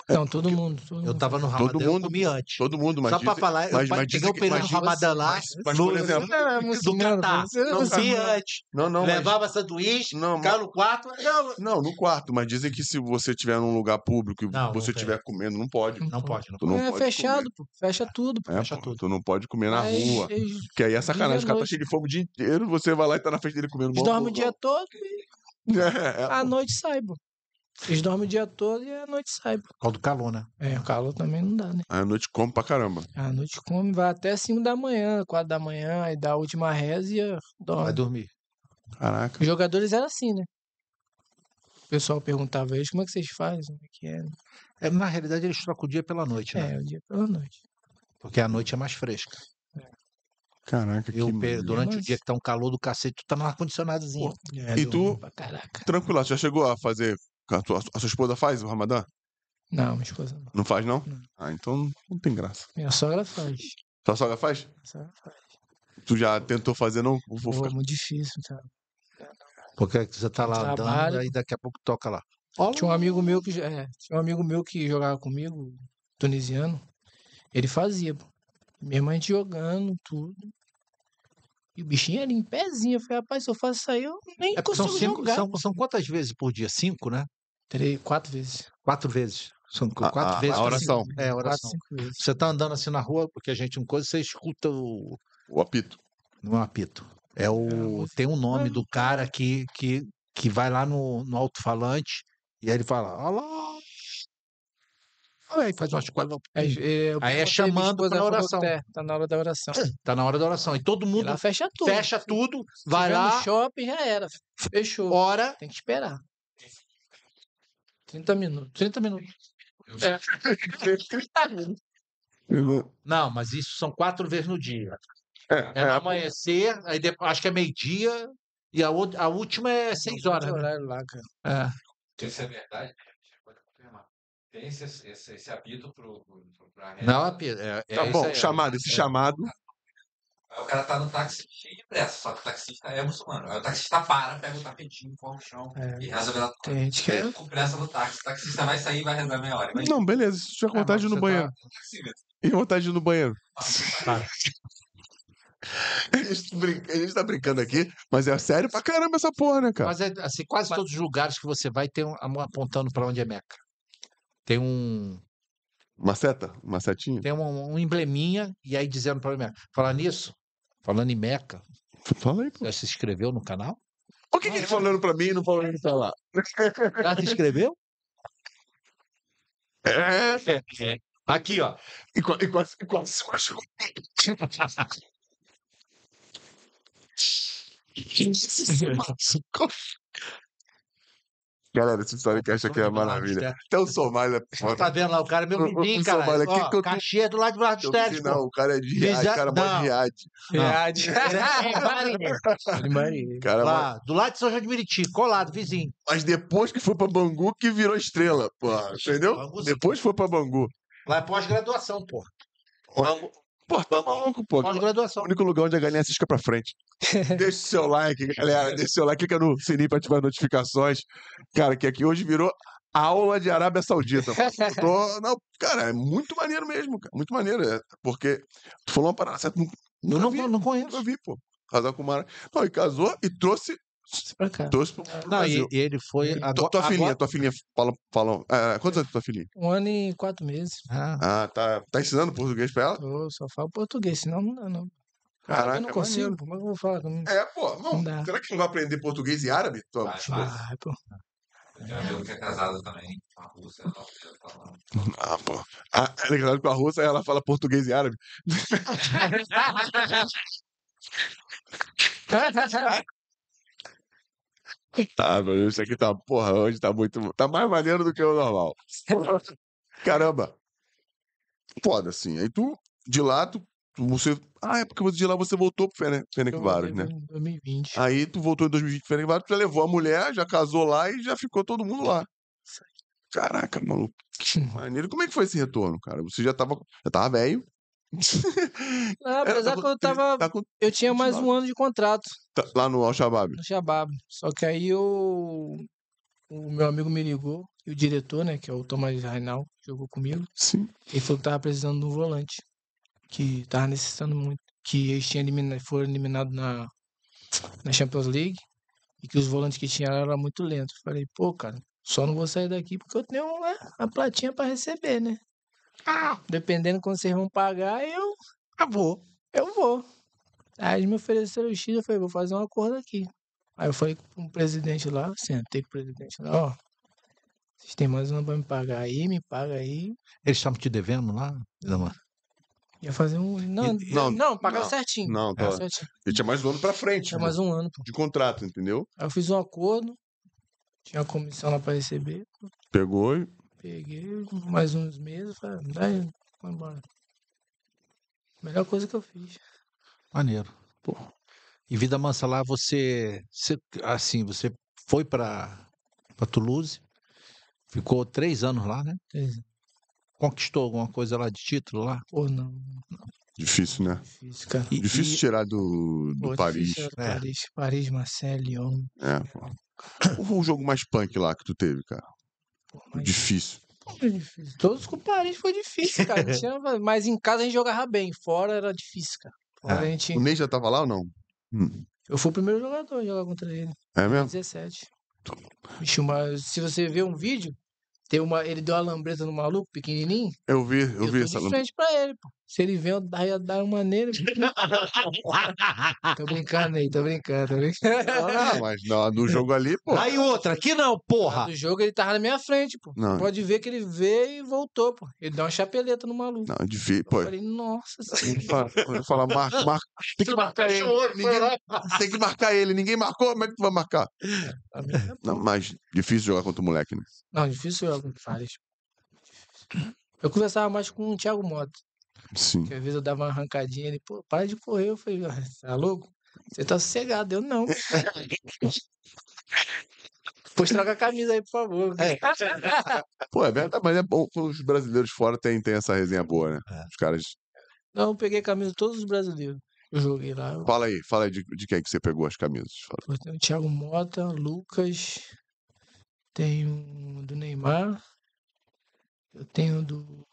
Não, todo mundo. Todo Eu tava no Todo ramadã, eu mundo- comi antes. Todo mundo, mas Só pra falar, eu mas- pa- mas peguei dizem o que- período mas do ramadã lá, mas- mas, no- por exemplo- Não, é do Catar. Eu não comi antes. Não, não, mas... Levava sanduíche, Não, ficava no quarto. Não, Não, no quarto, mas dizem que se você estiver num lugar público e Não, você estiver comendo, não pode. não pode, não Tu não é pode fechado, pô. Fecha tudo, pô. É, fecha pô, tudo. Tu não pode comer na rua. Que aí é sacanagem. O cara tá cheio de fome o dia inteiro, você vai lá e tá na frente dele comendo dormem o dia todo e É, [laughs] é, à pô. noite sai, pô. Eles dormem o dia todo e à noite sai. Por causa do calor, né? É, o calor também não dá, né? À noite come pra caramba. À noite come, vai até 5 da manhã, 4 da manhã, aí dá a última reza e Vai dorme. dormir. Caraca. Os jogadores eram assim, né? O pessoal perguntava a eles, como é que vocês fazem? Como é que é? É, na realidade, eles trocam o dia pela noite, né? É, o dia pela noite. Porque a noite é mais fresca. Caraca, que Eu, pe- maneiro. durante o dia que tá um calor do cacete, tu tá no ar-condicionadozinho. É, E tu- Caraca. Tranquilo, já chegou a fazer. A, tua- a sua esposa faz o Ramadã? Não, minha esposa não. Não faz, não? Não. Ah, então não tem graça. Minha sogra faz. Sua sogra faz? Minha sogra faz. Tu já tentou fazer, não? Vou Pô, ficar... muito difícil, sabe? Porque você tá lá andando, Trabalho. aí daqui a pouco toca lá. Tinha um amigo meu que é, tinha um amigo meu que jogava comigo, tunisiano. Ele fazia. Minha irmã a gente jogando, tudo. E o bichinho ali em pezinho. Eu falei, rapaz, se eu faço isso aí, eu nem É porque são, consigo cinco, jogar. são, são quantas vezes por dia? Cinco, né? Três, quatro vezes. Quatro vezes. São quatro a- vezes. a oração. cinco. É, a Quatro, oração. vezes. Você tá andando assim na rua, porque a gente não coisa, você escuta o. O apito. Não é um apito. É o. Tem um nome do cara que, que, que vai lá no, no alto-falante e aí ele fala, Alá! Aí faz uma escola. É, é, eu Aí é chamando falou que oração. tá- Tá na hora da oração. Tá na hora da oração. E todo E mundo lá fecha tudo. fecha tudo, Se vai lá, no shopping, já era. Fechou. ora. Tem que esperar. 30 minutos. 30 minutos. É. [laughs] 30 minutos. Não, mas isso são quatro vezes no dia. É, É é, no amanhecer, aí depois, acho que é meio-dia, e a, outra- a última é seis horas. Né? horário lá, cara. É. Isso é verdade? Tem esse, esse, esse apito pra reza? Não, é, é, é Tá bom, aí, chamado. Esse é. chamado. Aí o cara tá no táxi cheio de pressa, só que o taxista é muçulmano. Aí o taxista para, pega o tapetinho, põe no chão É. e reza pela Tem gente que é. com pressa no táxi. O taxista vai sair e vai rezar meia hora. Imagina, Não, beleza. Se tiver Ah, vontade de ir no você banheiro. taxímetro. E vontade de ir no banheiro. Para. [laughs] A gente, brin- a gente tá brincando aqui, mas é sério pra caramba essa porra, né, cara? Mas é assim, quase todos os lugares que você vai tem um a mão apontando para onde é Meca. Tem um, Uma seta? Uma setinha? tem um, um embleminha e aí dizendo para Meca. Falar nisso, falando em Meca, Fala aí, pô. já se inscreveu no canal? Por que, que ele falando pra mim e não falando pra lá? [laughs] Já se inscreveu? É. Aqui, ó. E qua- e quase, e quase se machucou. Galera, esse Storycast aqui é maravilha. Até o Somália. Tá vendo lá, o cara é meu O- o- vizinho, o cara. Somália Ó, que eu tô- Caxias do lado do dos Eu técnicos. vi, não, o cara é de Riad, Visa- o cara mora não. [laughs] de Riad. Cara mora- Lá, do lado de São João de Meriti, colado, vizinho. Mas depois que foi pra Bangu que virou estrela, pô. Entendeu? Bangu- Depois foi pra Bangu. Lá é pós-graduação, pô. Pô, tá maluco, pô. Pós-graduação. O único lugar onde a galinha cisca pra frente. [laughs] Deixa o seu like, galera. Deixa o seu like, clica no sininho pra ativar as notificações. Cara, que aqui hoje virou aula de Arábia Saudita. Eu tô- [laughs] Não, cara, é muito maneiro mesmo, cara. Muito maneiro. é, Porque tu falou uma parada certa. Nunca não, vi, não conheço. nunca vi, pô. Casar com o Mara. Não, e casou e trouxe, pra cá. trouxe pro, pro Não, Brasil. e, e ele foi. Tua- Agora, tua filhinha, agora- tua filhinha fala. fala é, quantos anos tua filhinha? Um ano e quatro meses. Ah, Ah, tá. Tá ensinando português pra ela? Eu só falo português, senão não dá, não. Caraca, eu não consigo, maneiro. pô, como é que eu vou falar comigo? É, pô. Não, Não dá. será que não vai aprender português e árabe? Tua- Vai, vai. Vai, pô. Um amigo que é casado também, com a Rússia. não, eu falo. Ah, pô. Ah, é legal com a russa, ela fala português e árabe. [laughs] [laughs] Tá, meu, isso aqui tá, porra, hoje tá muito. Tá mais maneiro do que o normal. [laughs] Caramba. Foda, assim. Aí tu, de lá, tu, tu- você. Ah, é porque de lá você voltou pro Fene- Fenec Varos, né? em 2020. Aí tu voltou em 2020 pro Fenec Varos, tu já levou a mulher, já casou lá e já ficou todo mundo lá. Caraca, maluco. Que maneiro. Como é que foi esse retorno, cara? Você já tava, já tava velho. Não, [laughs] É, apesar tá que eu tava. tá com- Eu tinha mais um ano de contrato tá lá no Al-Shabaab. no Shabab. Só que aí eu. O meu amigo me ligou, e o diretor, né, que é o Tomás Rainal, jogou comigo. Sim. Ele falou que tava precisando de um volante. Que tava necessitando muito. Que eles tinham eliminado, foram eliminados na, na Champions League. E que os volantes que tinham eram muito lentos. Falei, pô, cara, só não vou sair daqui porque eu tenho né, a platinha pra receber, né? Dependendo quando vocês vão pagar, eu, eu vou. Eu vou. Aí eles me ofereceram o X, eu falei, vou fazer um acordo aqui. Aí eu falei com o presidente lá, sentei com o presidente lá, ó. Vocês têm mais uma pra me pagar aí, me paga aí. eles estavam te devendo lá? Não, Ia fazer um. Não, E- não, não, pagava não, certinho. não, tá. certinho. Ele tinha mais um ano pra frente. Tinha né, mais um ano, pô. De contrato, entendeu? Aí eu fiz um acordo, tinha a comissão lá pra receber, Pegou e. peguei mais uns meses, falei, "Me dá aí, vou embora. Melhor coisa que eu fiz. Maneiro. Pô. E Vida Mansa lá, você, você assim, você foi para para Toulouse, ficou três anos lá, né? Três Conquistou alguma coisa lá de título lá? Pô, não, Difícil, né? difícil, cara. E- Difícil e- tirar do, do Pô, Paris. É. Paris, Paris, Marseille, Lyon. É, pô. Qual foi o jogo mais punk lá que tu teve, cara? Pô, mas Difícil. difícil. Todos com Paris foi difícil, cara. Tinha- Mas em casa a gente jogava bem, fora era difícil, cara. A gente... O Ney já tava lá ou não? Hum. Eu fui o primeiro jogador a jogar contra ele. É mesmo? 17. Bicho, mas se você ver um vídeo, tem uma, ele deu uma lambreta no maluco, pequenininho. Eu vi, eu, Eu, vi essa de frente pra ele, pô. Se ele vem, eu dar, ia dar uma nele. tô brincando aí, tô brincando, tô brincando. Ah, mas não, no jogo ali, pô. Aí outra, aqui não, porra! Do jogo ele tava na minha frente, pô. Não. Pode ver que ele veio e voltou, pô. Ele deu uma chapeleta no maluco. Não, difícil. Eu Pô, falei, nossa eu falo- eu falo, marca, marca. [laughs] Tem que marcar ele. Ninguém, tem que marcar ele. Ninguém marcou, como é que tu vai marcar? senhora. Não, mas difícil jogar contra o moleque, né? Não, difícil jogar com Fares. Eu conversava mais com o Thiago Mota. Sim. Que às vezes eu dava uma arrancadinha, ele, pô, para de correr. Eu falei, "Ah, tá louco? Você tá sossegado, eu não. [laughs] Depois troca a camisa aí, por favor. Pô, é verdade, mas é bom. Os brasileiros fora têm, têm essa resenha boa, né? É. Os caras. Não, eu peguei a camisa de todos os brasileiros. Eu joguei lá. Eu Fala aí, fala aí de, de quem que você pegou as camisas. Fala. eu tenho o Thiago Mota, Lucas, tenho do Neymar, eu tenho do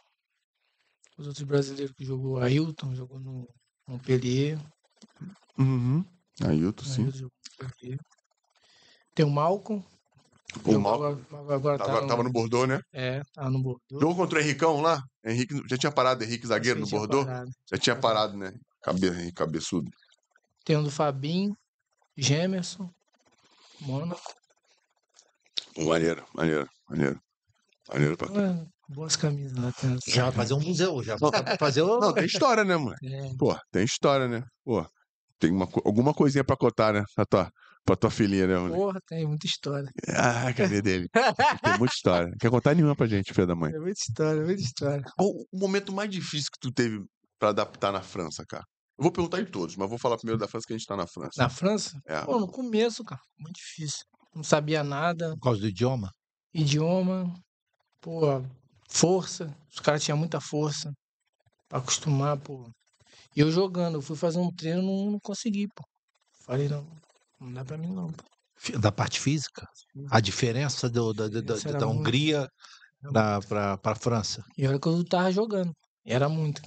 os outros brasileiros que jogou, Ailton, jogou no Montpellier. Uhum. Ailton, sim. Tem o Malcolm. O jogou Mal agora, agora tá tava, no, tava no Bordeaux, né? É, tá no Bordeaux. Jogou contra o Henricão lá? Henrique, já tinha parado Henrique zagueiro no Bordeaux? parado. Já tinha parado, né? Cabe, cabeçudo. Tem um do Fabinho, Gemerson, Mônaco. Maneiro, maneiro, maneiro. Maneiro pra Ué, boas camisas lá. As- Já vai fazer um museu, já vai fazer o... Não, tem história, né, moleque? É, Pô, tem história, né? Pô, tem uma, alguma coisinha pra contar, né? Pra tua, pra tua filhinha, né, moleque? porra, tem muita história. Ah, cadê dele? [laughs] Tem muita história. Não Quer contar nenhuma pra gente, filho da mãe? É muita história, muita história. Qual o momento mais difícil que tu teve pra adaptar na França, cara? Eu vou perguntar em todos, mas vou falar primeiro da França que a gente tá na França. Na França? É. Pô, no começo, cara, muito difícil. Não sabia nada, Por causa do idioma. idioma, pô, força. Os caras tinham muita força pra acostumar, pô. E eu jogando, eu fui fazer um treino, não, não consegui, pô. Falei, não, não dá pra mim não, pô. Da parte física. A diferença do, da, da, da, da Hungria da, pra, pra França. E olha que eu tava jogando. Era muito.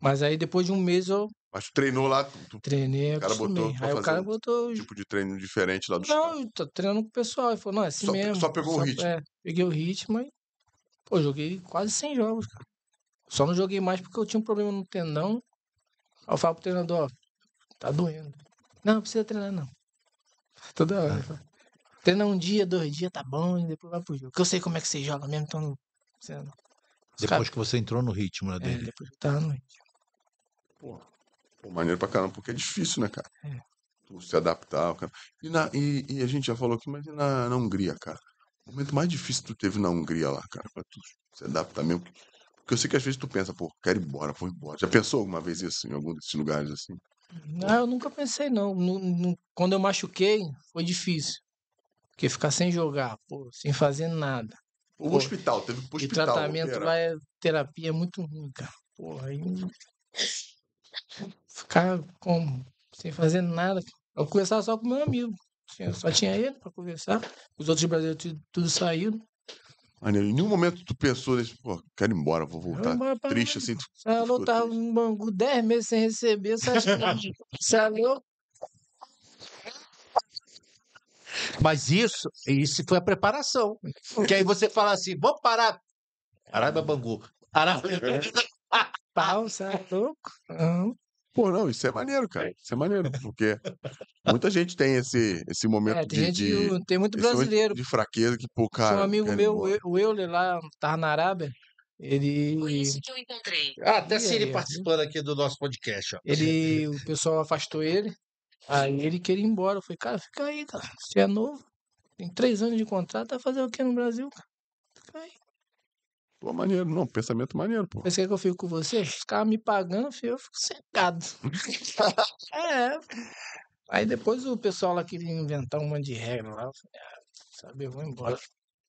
Mas aí depois de um mês eu Mas tu treinou lá, tu, treinei, O cara botou Aí o cara um botou tipo de treino diferente lá dos Não, eu tô treinando com o pessoal. Ele falou, não, é assim Só mesmo. só pegou o ritmo. É, peguei o ritmo e, pô, joguei quase 100 jogos, cara. Só não joguei mais porque eu tinha um problema no tendão. Aí eu falo pro treinador, ó, tá doendo. Não, não precisa treinar, não. Toda hora. fala, Treina um dia, dois dias, tá bom, e depois vai pro jogo. Porque eu sei como é que você joga mesmo, então não precisa não. Depois caras- que você entrou no ritmo né, É, dele. depois que eu tava no ritmo. Pô, pô, maneiro pra caramba, porque é difícil, né, cara? É. Tu se adaptar. Cara. E, na, e, e a gente já falou aqui, mas e na, na Hungria, cara? O momento mais difícil que tu teve na Hungria lá, cara, pra tu se adaptar mesmo. Porque eu sei que às vezes tu pensa, pô, quero ir embora, vou embora. Já pensou alguma vez isso em algum desses lugares assim? Não, eu nunca pensei, não. Nu- nu- Quando eu machuquei, foi difícil. Porque ficar sem jogar, pô, sem fazer nada. O Pô, hospital, teve pro E hospital. tratamento operar. lá, é, terapia é muito ruim, cara. Porra, aí. Ficar como? Sem fazer nada. Eu conversava só com meu amigo. Só tinha ele pra conversar. Os outros brasileiros tudo, tudo saíram. Maneiro. Em nenhum momento tu pensou nesse, pô, quero ir embora, vou Eu voltar. embora Triste assim. Tu, Salô, ficou tava no Bangu 10 meses sem receber. Você acha que. [laughs] Salô? Mas isso, isso foi a preparação. Que aí você fala assim, vamos parar. Arábia Bangu. Arábia... [laughs] Pau, você é louco? Não. Pô, não, isso é maneiro, cara. Isso é maneiro, [laughs] porque muita gente tem esse, esse momento É, tem de, gente, de, tem muito esse momento brasileiro. de fraqueza que, pô, Tinha cara. um amigo meu, o Eu- o Euler, lá, tava na Arábia. Ele. que eu encontrei. Ah, até E Siri aí, ó. participando aqui do nosso podcast. Ó. Ele, [laughs] o pessoal afastou ele. Aí ele queria ir embora. Eu falei, cara, fica aí, cara. Você é novo. Tem três anos de contrato, vai fazer o que no Brasil, cara? Fica aí. Pô, maneiro. Não, pensamento maneiro, pô. Você quer que eu fique com você? Os caras me pagando, filho, eu fico secado. [laughs] é. Aí depois o pessoal lá queria inventar um monte de regra lá. Eu falei, ah, sabe, eu vou embora.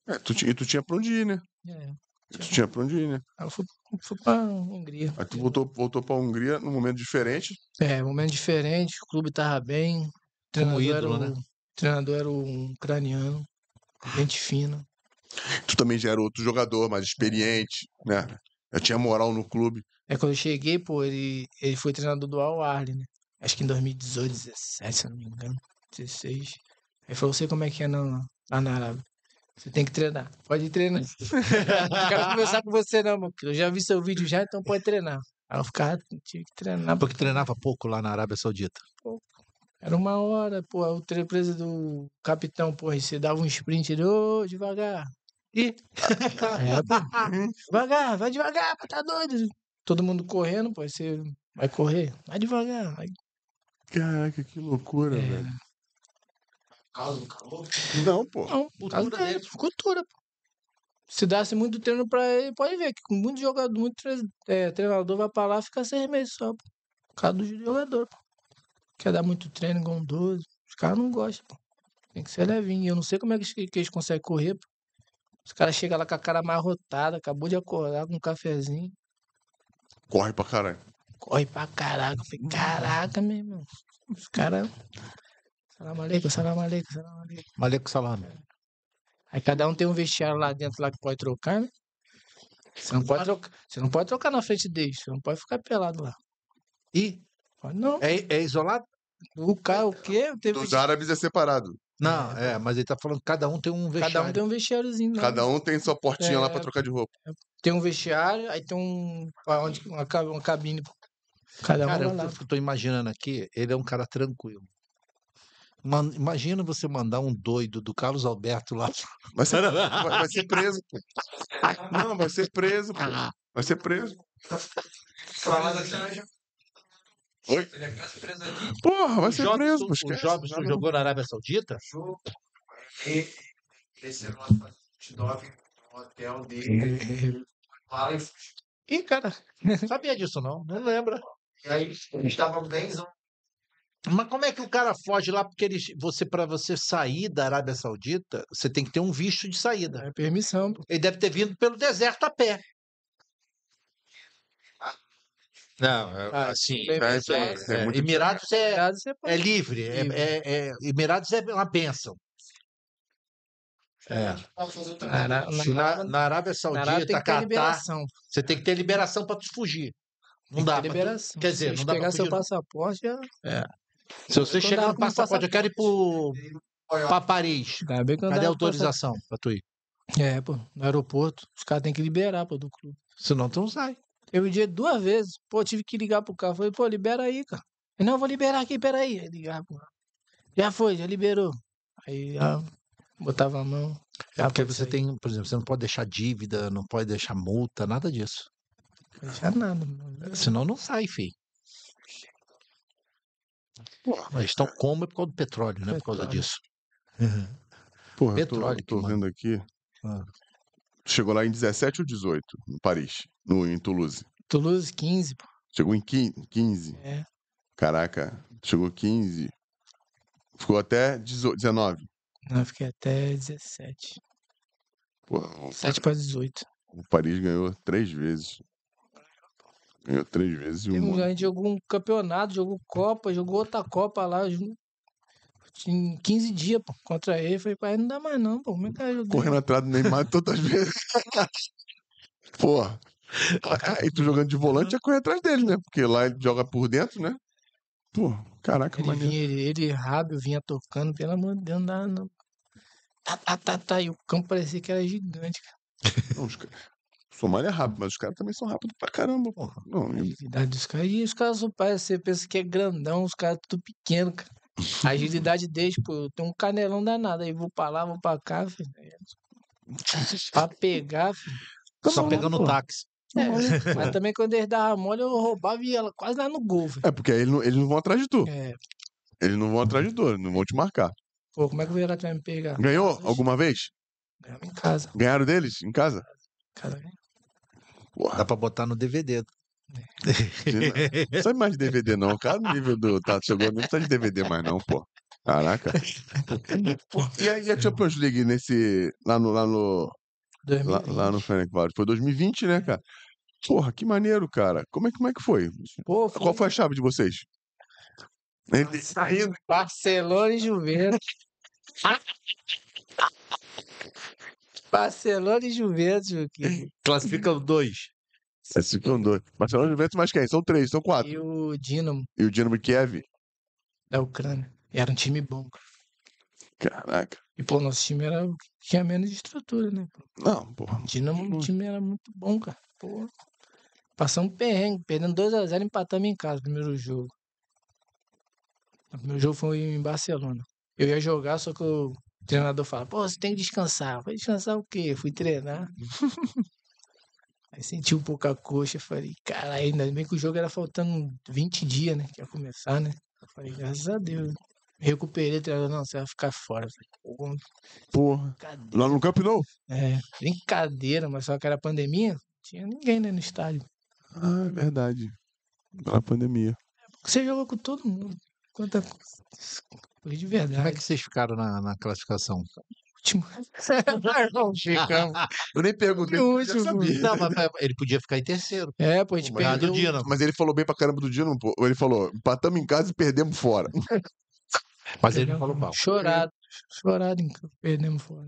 É, tu, e tu tinha pra onde ir, né? É. Tu tinha pra onde ir, né? Aí eu fui, fui pra Hungria. Aí tu voltou, voltou pra Hungria num momento diferente. É, momento diferente, o clube tava bem. O Como treinador, ídolo, era, né? o, treinador era um ucraniano, gente fina. Tu também já era outro jogador, mais experiente, né? Já tinha moral no clube. É quando eu cheguei, pô, ele, ele foi treinador do Al Ahly, né? Acho que em 2018, 17, se eu não me engano. 16. Aí falou, sei como é que é na, lá na Arábia. Você tem que treinar. Pode treinar. [laughs] não quero conversar com você não, meu filho. Eu já vi seu vídeo já, então pode treinar. Aí eu ficava, tinha que treinar. Porque treinava pouco lá na Arábia Saudita. Era uma hora, pô. O tre- preso do capitão, pô, você dava um sprint, ele, ô, devagar. Ih. É. [laughs] Devagar, vai devagar, pô, tá doido. Todo mundo correndo, pô, você vai correr. Vai devagar. Vai... Caraca, que loucura, É. velho. Causa do calor. Não, pô. Não, Cultura caso dele, cultura, pô. Se desse muito treino pra ele, pode ver que com muito jogador, muito tre- é, treinador vai pra lá fica seis meses só, pô. Por causa do jogador, pô. Quer dar muito treino igual um 12. Os caras não gostam, pô. Tem que ser levinho. E Eu não sei como é que, eles- que eles conseguem correr, pô. Os caras chegam lá com a cara amarrotada, acabou de acordar com um cafezinho. Corre pra caralho. Corre pra caraca. Falei, caraca, meu irmão. Os caras. Salam aleikum, salam aleikum, salam aleikum. Maleco salame. Aí cada um tem um vestiário lá dentro lá que pode trocar, né? Você não pode trocar, você não pode trocar na frente deles, você não pode ficar pelado lá. E Pode não. é, é isolado? O cara, o quê? Teve Dos árabes é separado. Não, é, mas ele tá falando que cada um tem um vestiário. Cada um tem um vestiáriozinho lá. Cada um tem sua portinha lá É. pra trocar de roupa. Tem um vestiário, aí tem um. Onde, uma, ca- uma cabine. Cada um Cara, vai eu lá. tô, tô imaginando aqui, ele é um cara tranquilo. Man- imagina você mandar um doido do Carlos Alberto lá. [laughs] Vai ser, vai, vai ser preso, pô. [laughs] Não, vai ser preso, pô. Vai ser preso. Oi? Ele é. Porra, vai O ser Jobson, preso, o esquece. Jobson Não, jogou na Arábia Saudita? E no hotel dele. Ih, cara, [laughs] sabia disso não, não lembra. E aí, eles estavam benzão. Mas como é que o cara foge lá? Porque eles, você, para você sair da Arábia Saudita, você tem que ter um visto de saída. É permissão. Ele deve ter vindo pelo deserto a pé. Não, Ah, assim, é, pensado. é, é muito Emirados é, pode- é livre, é, Livre. é- é- Emirados é uma bênção. É. Na, na, na, Na, na Arábia na Saudita, ter Catar, liberação. você tem que ter liberação para tu fugir. Não dá liberação. quer dizer, Se não dá pra pegar seu fugir, passaporte, já. Se você chegar no com passaporte, eu quero ir pro, pra Paris. Eu Cadê a passaporte. autorização pra tu ir? É, pô, no aeroporto. Os caras têm que liberar, pô, do clube. Senão tu não sai. Eu pedi duas vezes. Pô, tive que ligar pro cara. Falei, pô, libera aí, cara. Ele, não, eu vou liberar aqui, peraí. Aí ligava pro cara. Já foi, já liberou. Aí já botava a mão. É porque você tem, por exemplo, você não pode deixar dívida, não pode deixar multa, nada disso. Já nada. mano. Senão não sai, filho. Eles estão como é por causa do petróleo, não é por causa Petróleo. disso. Porra, eu tô, Petróleo que tô vendo aqui. Ah. Chegou lá em 17 ou 18, em Paris, no, em Toulouse. Toulouse 15, pô. Chegou em 15. 15. É. Caraca, chegou 15. Ficou até 18, 19. Não, eu fiquei até 17. Porra, o, 7 pra 18. o Paris ganhou três vezes. Ganhou três vezes e Teve um a gente jogou um campeonato, jogou Copa, jogou outra Copa lá. jun- Em 15 dias, pô, contra ele. Falei, pai, não dá mais não, pô. Como é que correndo atrás do Neymar todas as [laughs] vezes. Porra. Aí tu jogando de volante ia correr atrás dele, né? Porque lá ele joga por dentro, né? Pô, caraca, Ele maneiro. vinha, ele, ele vinha tocando, pelo amor de Deus, não dá não. Tá, tá, tá, tá. E o campo parecia que era gigante, cara. Não, os Somália é rápido, mas os caras também são rápidos pra caramba, porra. Não, A e- agilidade dos caras. E os caras só parecem, você pensa que é grandão, os caras tudo pequeno, cara. A agilidade deles, pô, eu tenho um canelão danado. Aí vou pra lá, vou pra cá, filho. [laughs] Pra pegar, filho. Só pegando o táxi. É, mas também quando eles davam mole, eu roubava e ela quase lá no gol, velho. É, porque aí eles não, eles não vão atrás de tu. É, Eles não vão atrás de tu, eles não vão te marcar. pô, como é que o Verratti vai me pegar? Ganhou alguma vez? Ganhamos em casa. Ganharam deles em casa? casa. Porra, Dá pra botar no DVD. Não precisa mais de DVD, não. Cara no nível do Tato chegou, não precisa de DVD mais, não, pô. Caraca. E aí a Champions League nesse. Lá no. Lá no, lá, 2020. lá no Fenerbahçe? Foi 2020, né, cara? Porra, que maneiro, cara. Como é, como é que foi? Pô, Qual foi a chave de vocês? Ele saindo. Barcelona e Juventus. Barcelona e Juventus, meu querido. Classificam dois. Esses ficam dois. Barcelona Juventus mais quem? São três, são quatro. E o Dinamo E o Dinamo Kiev? da Ucrânia. E era um time bom, cara. Caraca. E, pô, nosso time era tinha menos estrutura, né? pô? Não, porra. O Dinamo, Hum. o time era muito bom, cara. Pô. Passamos perrengue, perdendo 2x0, empatamos em casa, primeiro jogo. O primeiro jogo foi em Barcelona. Eu ia jogar, só que o treinador fala, pô, você tem que descansar. Falei, descansar o quê? Fui treinar. [laughs] Aí senti um pouco a coxa, falei, cara, ainda bem que o jogo era faltando 20 dias, né? Que ia começar, né? Eu falei, graças a Deus. Me recuperei, o treinador, não, você vai ficar fora. Eu falei, pô, Porra. brincadeira. Lá no Camp Nou? É, brincadeira, mas só que era pandemia, não tinha ninguém né, no estádio. Ah, é verdade. Pela pandemia. Você jogou com todo mundo. Quanta coisa de Como é verdade. que vocês ficaram na, na classificação? Último. [laughs] não ficamos. Eu nem perguntei, já último. sabia. Não, mas mas ele podia ficar em terceiro. É, pô, a gente Mas Ah, perdeu. do Dino. Mas ele falou bem pra caramba do Dino, pô. Ele falou, empatamos em casa e perdemos fora. [laughs] Mas ele não falou mal. Chorado. Chorado, em campo, perdemos fora.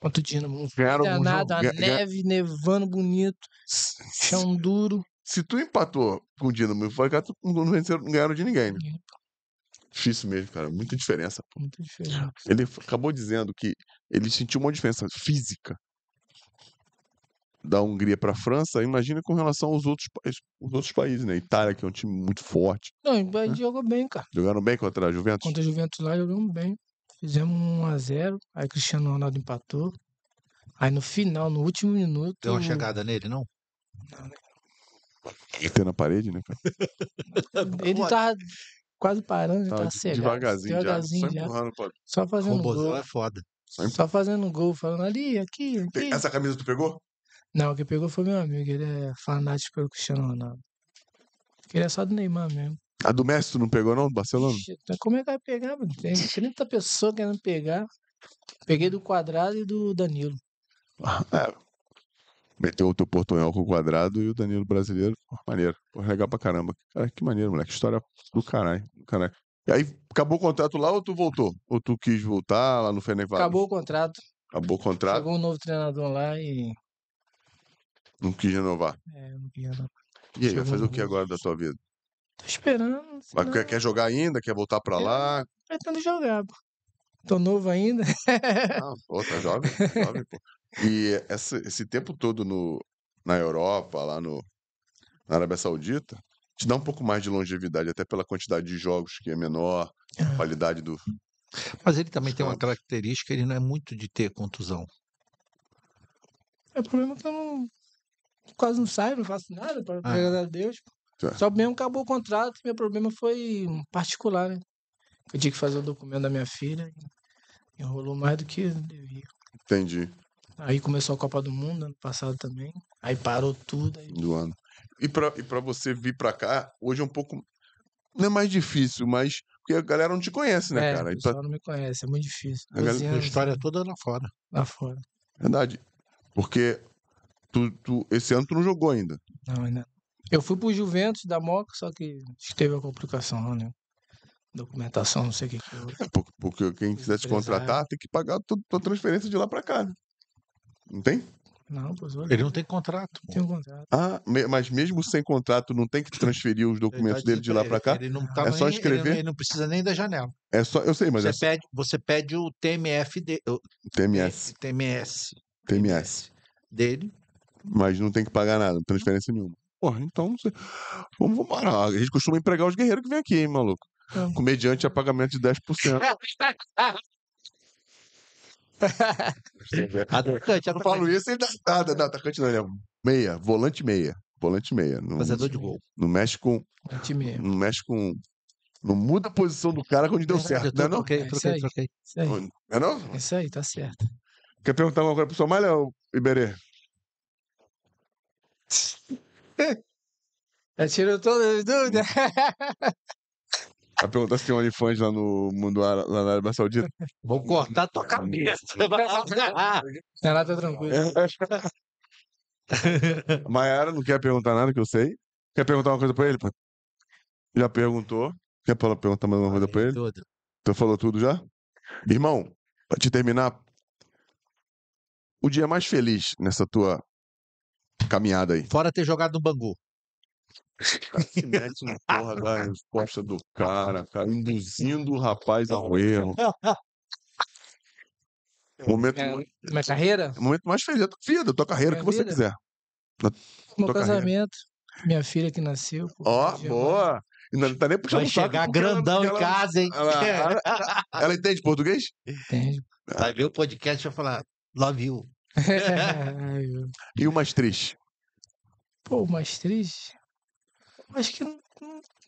Contra o Dinamo. Ganharam um Danado, a jogo. ganha- neve nevando bonito, chão duro. Se tu empatou com o Dinamo e foi cá, tu não ganharam de ninguém, né? Difícil mesmo, cara. Muita diferença. pô. Muito diferente. Ele f- acabou dizendo que ele sentiu uma diferença física da Hungria pra França. Imagina com relação aos outros, países, os outros países, né? Itália, que é um time muito forte. Não, a gente jogou bem, cara. Jogaram bem contra a Juventus? Contra a Juventus lá, jogamos bem. Fizemos 1x0. Aí Cristiano Ronaldo empatou. Aí no final, no último minuto. Deu uma chegada nele, não? Bater na parede, né, cara? [laughs] Ele tava quase parando, tava de- cegado. devagarzinho, devagarzinho já. Só já. empurrando. Só fazendo Robozão gol. é foda. Só Só fazendo gol, falando ali, aqui, aqui. Essa camisa tu pegou? Não, quem pegou foi meu amigo, ele é fanático pelo Cristiano Ronaldo. Ele é só do Neymar mesmo. A do Messi tu não pegou, não? Do Barcelona? Ixi, então como é que vai pegar, mano? Tem 30 pessoas querendo pegar. Peguei do Quadrado e do Danilo. É. Meteu o teu portunhol com o quadrado e o Danilo brasileiro. Pô, maneiro. Pô, legal pra caramba. Cara, que maneiro, moleque. História do caralho. Do caralho. E aí, acabou o contrato lá ou tu voltou? Ou tu quis voltar lá no Fenerbahçe? Acabou o contrato. Acabou o contrato, Chegou um novo treinador lá e. não quis renovar. É, eu não queria não. E aí, vai Chegou fazer o no que agora da tua vida? Tô esperando. Vai- senão quer, quer jogar ainda? Quer voltar pra É. lá? Pretendo jogar, pô. Tô novo ainda. Ah, pô, tá jovem, jovem, pô. [laughs] E essa- esse tempo todo no, na Europa, lá no, na Arábia Saudita, te dá um pouco mais de longevidade, até pela quantidade de jogos que é menor, a qualidade do. Mas ele também tem uma característica, ele não é muito de ter contusão. É o problema que eu não. Quase não saio, não faço nada, pra Ah. graças a Deus. Tá. Só mesmo acabou o contrato, meu problema foi particular, né? Eu tinha que fazer o documento da minha filha. e Enrolou mais do que devia. Entendi, Aí começou a Copa do Mundo ano passado também. Aí parou tudo. Aí... do ano. E pra, e pra você vir pra cá, hoje é um pouco. Não é mais difícil, mas. Porque a galera não te conhece, né, é, cara? o E pra- pessoal não me conhece, é muito difícil. A galera- 12 A anos história toda lá fora. lá fora. Verdade. Porque tu, tu- esse ano tu não jogou ainda. Não, ainda. Eu fui pro Juventus da Moca, só que teve a complicação lá, né? Documentação, não sei o que que houve. É, por- Porque quem quiser te contratar tem que pagar tu- tua transferência de lá pra cá. Não tem? Não, Ele não tem contrato. tem um contrato. Ah, mas mesmo sem contrato, não tem que transferir os tá documentos dele de lá pra cá? Ele não tá É só nem- escrever? Ele não precisa nem da janela. É só, eu sei, mas Você, é só pede, você pede o TMF de, o TMS, TMS TMS, dele. mas não tem que pagar nada, transferência nenhuma. Porra, então não sei. Vamos, vamos parar. A gente costuma empregar os guerreiros que vem aqui, hein, maluco? Então. Comediante a pagamento de 10%. [laughs] Atacante, [laughs] Eu não falo isso e dá nada. Não, atacante não, ele é meia, volante meia. Volante meia. Não, Fazedor de gol. não mexe com. É time mesmo. Não mexe com. Não muda a posição do cara quando deu Verdade, certo, eu não é não? troquei, É troquei, troquei. Isso aí. Não é não? Isso aí, tá certo. Quer perguntar alguma coisa pro Somália, ô Iberê? Já [laughs] tirou todas as dúvidas? [laughs] Vai perguntar se tem um OnlyFans lá no mundo lá na Arábia Saudita. Vou cortar tua cabeça. Lá [laughs] tá tranquilo. [laughs] Maiara não quer perguntar nada, que eu sei. Quer perguntar uma coisa pra ele? pô? Já perguntou. Quer perguntar mais uma coisa pra ele? Tudo. Tu falou tudo já? Irmão, pra te terminar, o dia mais feliz nessa tua caminhada aí. Fora ter jogado no Bangu. Cara se mete no porra da resposta do cara, cara, induzindo o rapaz ao erro. Momento, É, mu- minha carreira, momento mais feliz da tua vida, da tua carreira, o que Minha você vida? quiser. meu tua carreira. casamento, minha filha que nasceu. Ó, dia boa! Ainda não tá nem puxando Vai o chegar ela- grandão porque em ela- casa, hein? Ela, [laughs] ela- ela entende português? Entende? Vai ver o podcast e vai falar, love you. [laughs] E o mais triste? Pô, mais triste? Acho que não,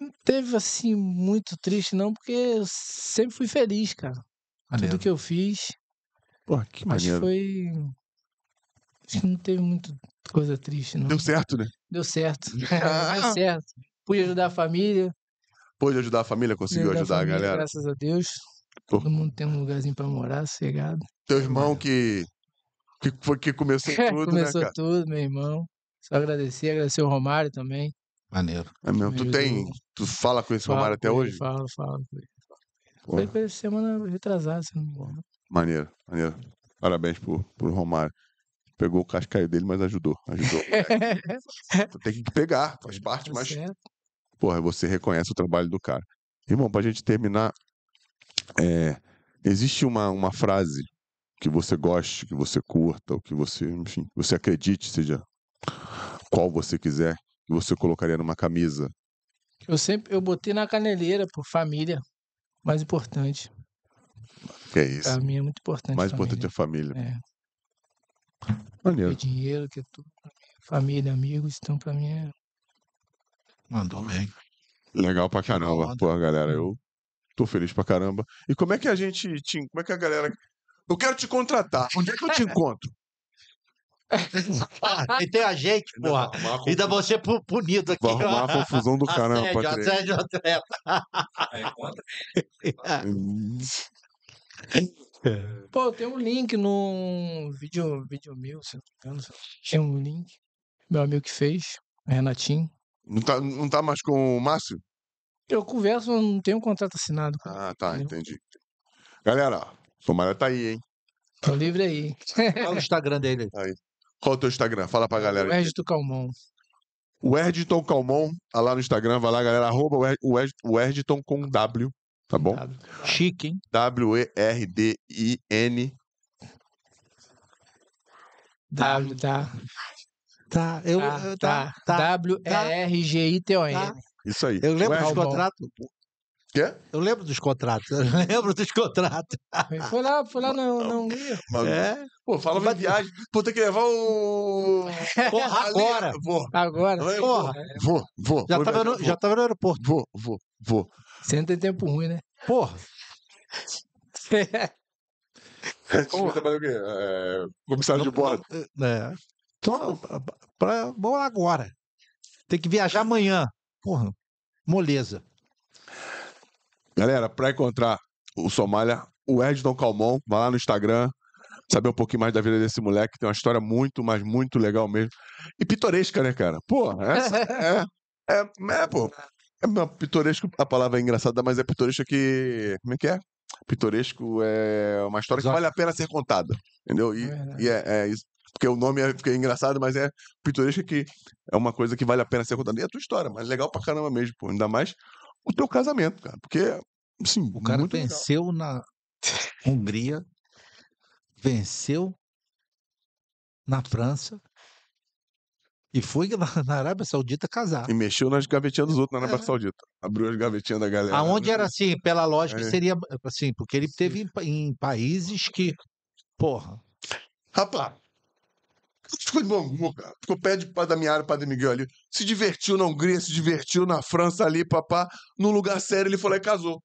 não- teve assim muito triste, não, porque eu sempre fui feliz, cara. Tudo que eu fiz, Porra, que acho que maneiro. foi. Acho que não teve muita coisa triste, não. Deu certo, né? Deu certo. Deu [laughs] certo. Pude ajudar a família. Pôde ajudar a família, conseguiu ajudar a família, galera. Graças a Deus. Todo mundo tem um lugarzinho pra morar, sossegado. Teu irmão que, que foi que começou [laughs] tudo, Começou né, cara? tudo, meu irmão. Só agradecer, agradecer o Romário também. Maneiro. É mesmo. Me Tu tem. ajudou. Tu fala com esse Falo Romário até hoje? Falo, falo. com ele. Pô, Foi semana retrasada, se não me engano. maneiro, maneiro. Parabéns pro, pro Romário. Pegou o cascaio dele, mas ajudou. Ajudou. [laughs] Tu tem que pegar, faz parte, Tá mas, certo. porra, você reconhece o trabalho do cara. Irmão, pra gente terminar, é, existe uma, uma frase que você goste, que você curta, ou que você, enfim, você acredite, seja qual você quiser, que você colocaria numa camisa. Eu sempre eu botei na caneleira por família. Mais importante. Que é isso. Pra mim é muito importante. Mais importante é família. a família. É. Maneiro. É dinheiro, que é tudo. Família, amigos, então pra mim é. Mandou bem. Legal pra caramba. Pô, galera, eu tô feliz pra caramba. E como é que a gente te. Como é que a galera. Eu quero te contratar. Onde é que eu te [laughs] encontro? [laughs] Ah, [laughs] e tem a gente, porra. Arrumar, Ainda você pu- punido aqui. vai arrumar uma confusão do [laughs] caramba Assédio, três. assédio, atleta. Aí conta. Hum, Pô, tem um link no vídeo, vídeo meu, se não me engano. Tem um link. Meu amigo que fez, o Renatinho. Não tá, não tá mais com o Márcio? Eu converso, não tenho um contrato assinado. Ah, tá, Entendeu? entendi. Galera, Somália tá aí, hein? Tô livre aí. É o Instagram dele? Qual é o teu Instagram? Fala pra galera. O do Calmon. O Erdton Calmon, tá lá no Instagram, vai lá, galera. Arroba o com W, tá bom? Chique, hein? W-E-R-D-I-N. W, tá. Tá, eu, Tá, tá. W-E-R-G-I-T-O-N. Tá. Isso aí. Eu lembro O dos Erd- Calmon. contratos. Quê? Eu lembro dos contratos. Eu [laughs] lembro dos contratos. Foi lá, foi lá na, na Hungria. É. Pô, fala em viagem. Pô, tem que levar o. [laughs] Porra, agora. Vou. Agora. Eu Porra. Vou, vou. Já vou tava, no, vou. já tava no aeroporto. Vou, vou, vou. Você não tem tempo ruim, né? Porra. [laughs] Você trabalha o quê? É, comissário de bordo. É. Então, pra, lá agora. Tem que viajar amanhã. Porra. Moleza. Galera, pra encontrar o Somália, o Edson Calmon, vai lá no Instagram, saber um pouquinho mais da vida desse moleque, tem uma história muito, mas muito legal mesmo. E pitoresca, né, cara? Pô, essa é. É, é, pô. É, não, pitoresco, a palavra é engraçada, mas é pitoresco que. Como é que é? Pitoresco é uma história que Exato. vale a pena ser contada. Entendeu? E, Verdade. e é, é isso. Porque o nome é, fica engraçado, mas é pitoresco que é uma coisa que vale a pena ser contada. E é a tua história, mas legal pra caramba mesmo, pô. Ainda mais o teu casamento, cara. Porque, assim, O cara muito legal. venceu na Hungria, venceu na França e foi na, [laughs] Arábia Saudita casar. E mexeu nas gavetinhas dos outros na Arábia É. Saudita. Abriu as gavetinhas da galera. Aonde era assim, pela lógica, É. seria assim, porque ele teve em, em países que, porra, Rapaz, ficou de Bangu, cara. Ficou perto de Padre Damiara e Padre Miguel ali. Se divertiu na Hungria, se divertiu na França ali, papá. Num lugar sério, ele foi lá e casou.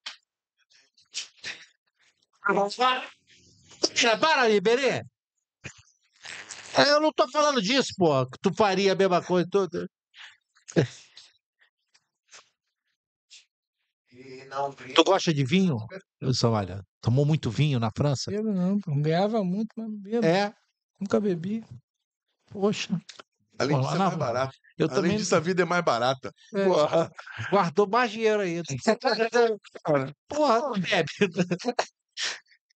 Para aí, Berê. É, Eu não tô falando disso, pô. Que tu faria a mesma coisa toda. Não Tu gosta de vinho? Eu só, olha, tomou muito vinho na França? Bebo não, pô. Ganhava muito, mas não bebo. É, Nunca bebi. Poxa, Além Pô, disso, é mais na- barato. eu Além também disso, a vida é mais barata. É. Porra. guardou mais dinheiro aí. Porra, bebe. [laughs]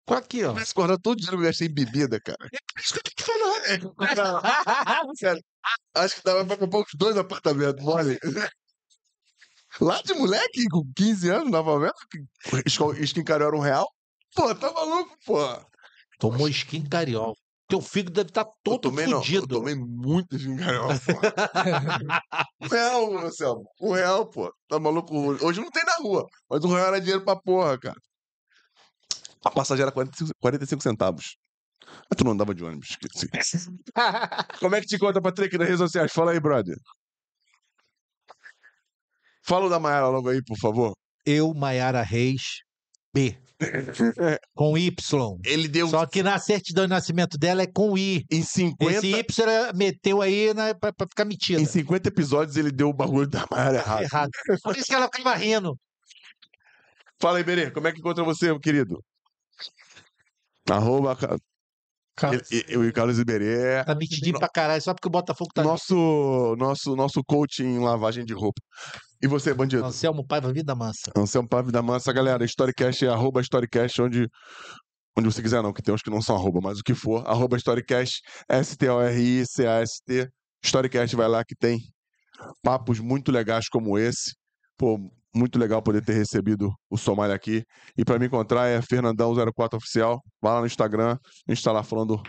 Aqui, ó. A acordar todo dia que eu gastei em bebida, cara. É isso que eu tenho que falar. É. [laughs] Sério. Acho que dava pra comprar uns dois apartamentos, mole. [laughs] Lá de moleque, com 15 anos, novamente, skin carioca era um real. Pô, tá maluco, pô. Tomou skin cariol. Teu fígado deve estar Eu todo tomei, não, eu tomei muito carioca, pô. [laughs] Um real, Marcelo. Um real, pô. Tá maluco? Hoje não tem na rua, mas um real era dinheiro pra porra, cara. A passagem era 45, 45 centavos. Mas tu não andava de ônibus. esqueci. [laughs] Como é que te conta, Patrick, nas redes sociais? Fala aí, brother. Fala o da Mayara logo aí, por favor. Eu, Maiara Reis, B. [laughs] Com Y. Ele deu Só que na certidão de nascimento dela é com I. em 50, Esse Y meteu aí né, pra, pra ficar metida. em 50 episódios, ele deu o bagulho da Mayara errado. Errado. Por isso que ela ficava rindo. Fala aí, Berê, como é que encontra você, meu querido? Arroba Carlos. ele- e- o Carlos Iberê. Tá mentidinho pra caralho, só porque o Botafogo tá. Nosso, nosso, nosso coach em lavagem de roupa. E você, bandido? Anselmo Paiva, vida mansa. Anselmo Pave da Mansa, galera. Storycast é arroba Storycast, onde, onde você quiser, não, que tem uns que não são arroba, mas o que for. Arroba Storycast, S-T-O-R-I-C-A-S-T. Storycast vai lá que tem papos muito legais como esse. Pô, muito legal poder ter recebido o Somália aqui. E para me encontrar é Fernandão04 Oficial. Vai lá no Instagram, a gente tá lá falando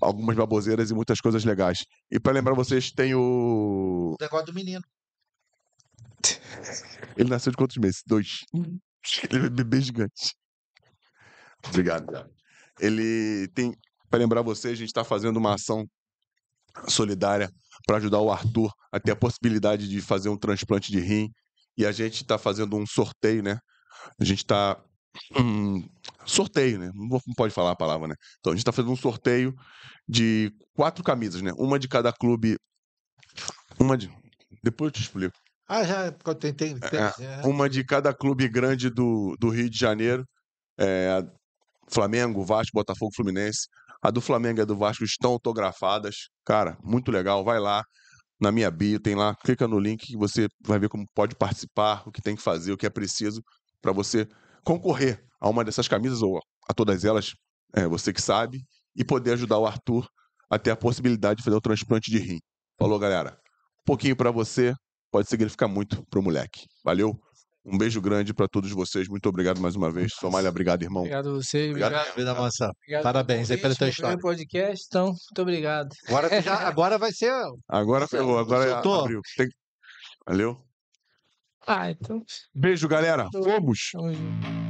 algumas baboseiras e muitas coisas legais. E para lembrar vocês, tem o. O negócio do menino. [laughs] Ele nasceu de quantos meses? Dois. Ele é bebê gigante. Obrigado. Ele tem. Para lembrar vocês, a gente está fazendo uma ação solidária para ajudar o Arthur a ter a possibilidade de fazer um transplante de rim. E a gente está fazendo um sorteio, né? A gente está. Um sorteio, né? Não pode falar a palavra, né? Então a gente está fazendo um sorteio de quatro camisas, né? Uma de cada clube. Uma de. Depois eu te explico. Ah, já. porque eu tentei. É, uma de cada clube grande do, do Rio de Janeiro. É, Flamengo, Vasco, Botafogo, Fluminense. A do Flamengo e a do Vasco estão autografadas. Cara, muito legal. Vai lá na minha bio, tem lá, clica no link que você vai ver como pode participar, o que tem que fazer, o que é preciso para você concorrer a uma dessas camisas ou a todas elas, é, você que sabe, e poder ajudar o Arthur a ter a possibilidade de fazer o transplante de rim. Falou, galera? Um pouquinho para você pode significar muito pro moleque. Valeu? Um beijo grande para todos vocês. Muito obrigado mais uma vez. Somália, obrigado, irmão. Obrigado a você. Obrigado. Obrigado. Vida mansa. obrigado Parabéns aí pelo pela tua primeiro podcast. Então, muito obrigado. Agora, já, [laughs] agora vai ser. Agora ferrou, agora abriu. Tem- Valeu? Ah, então. Beijo, galera. Tô- Fomos. Junto.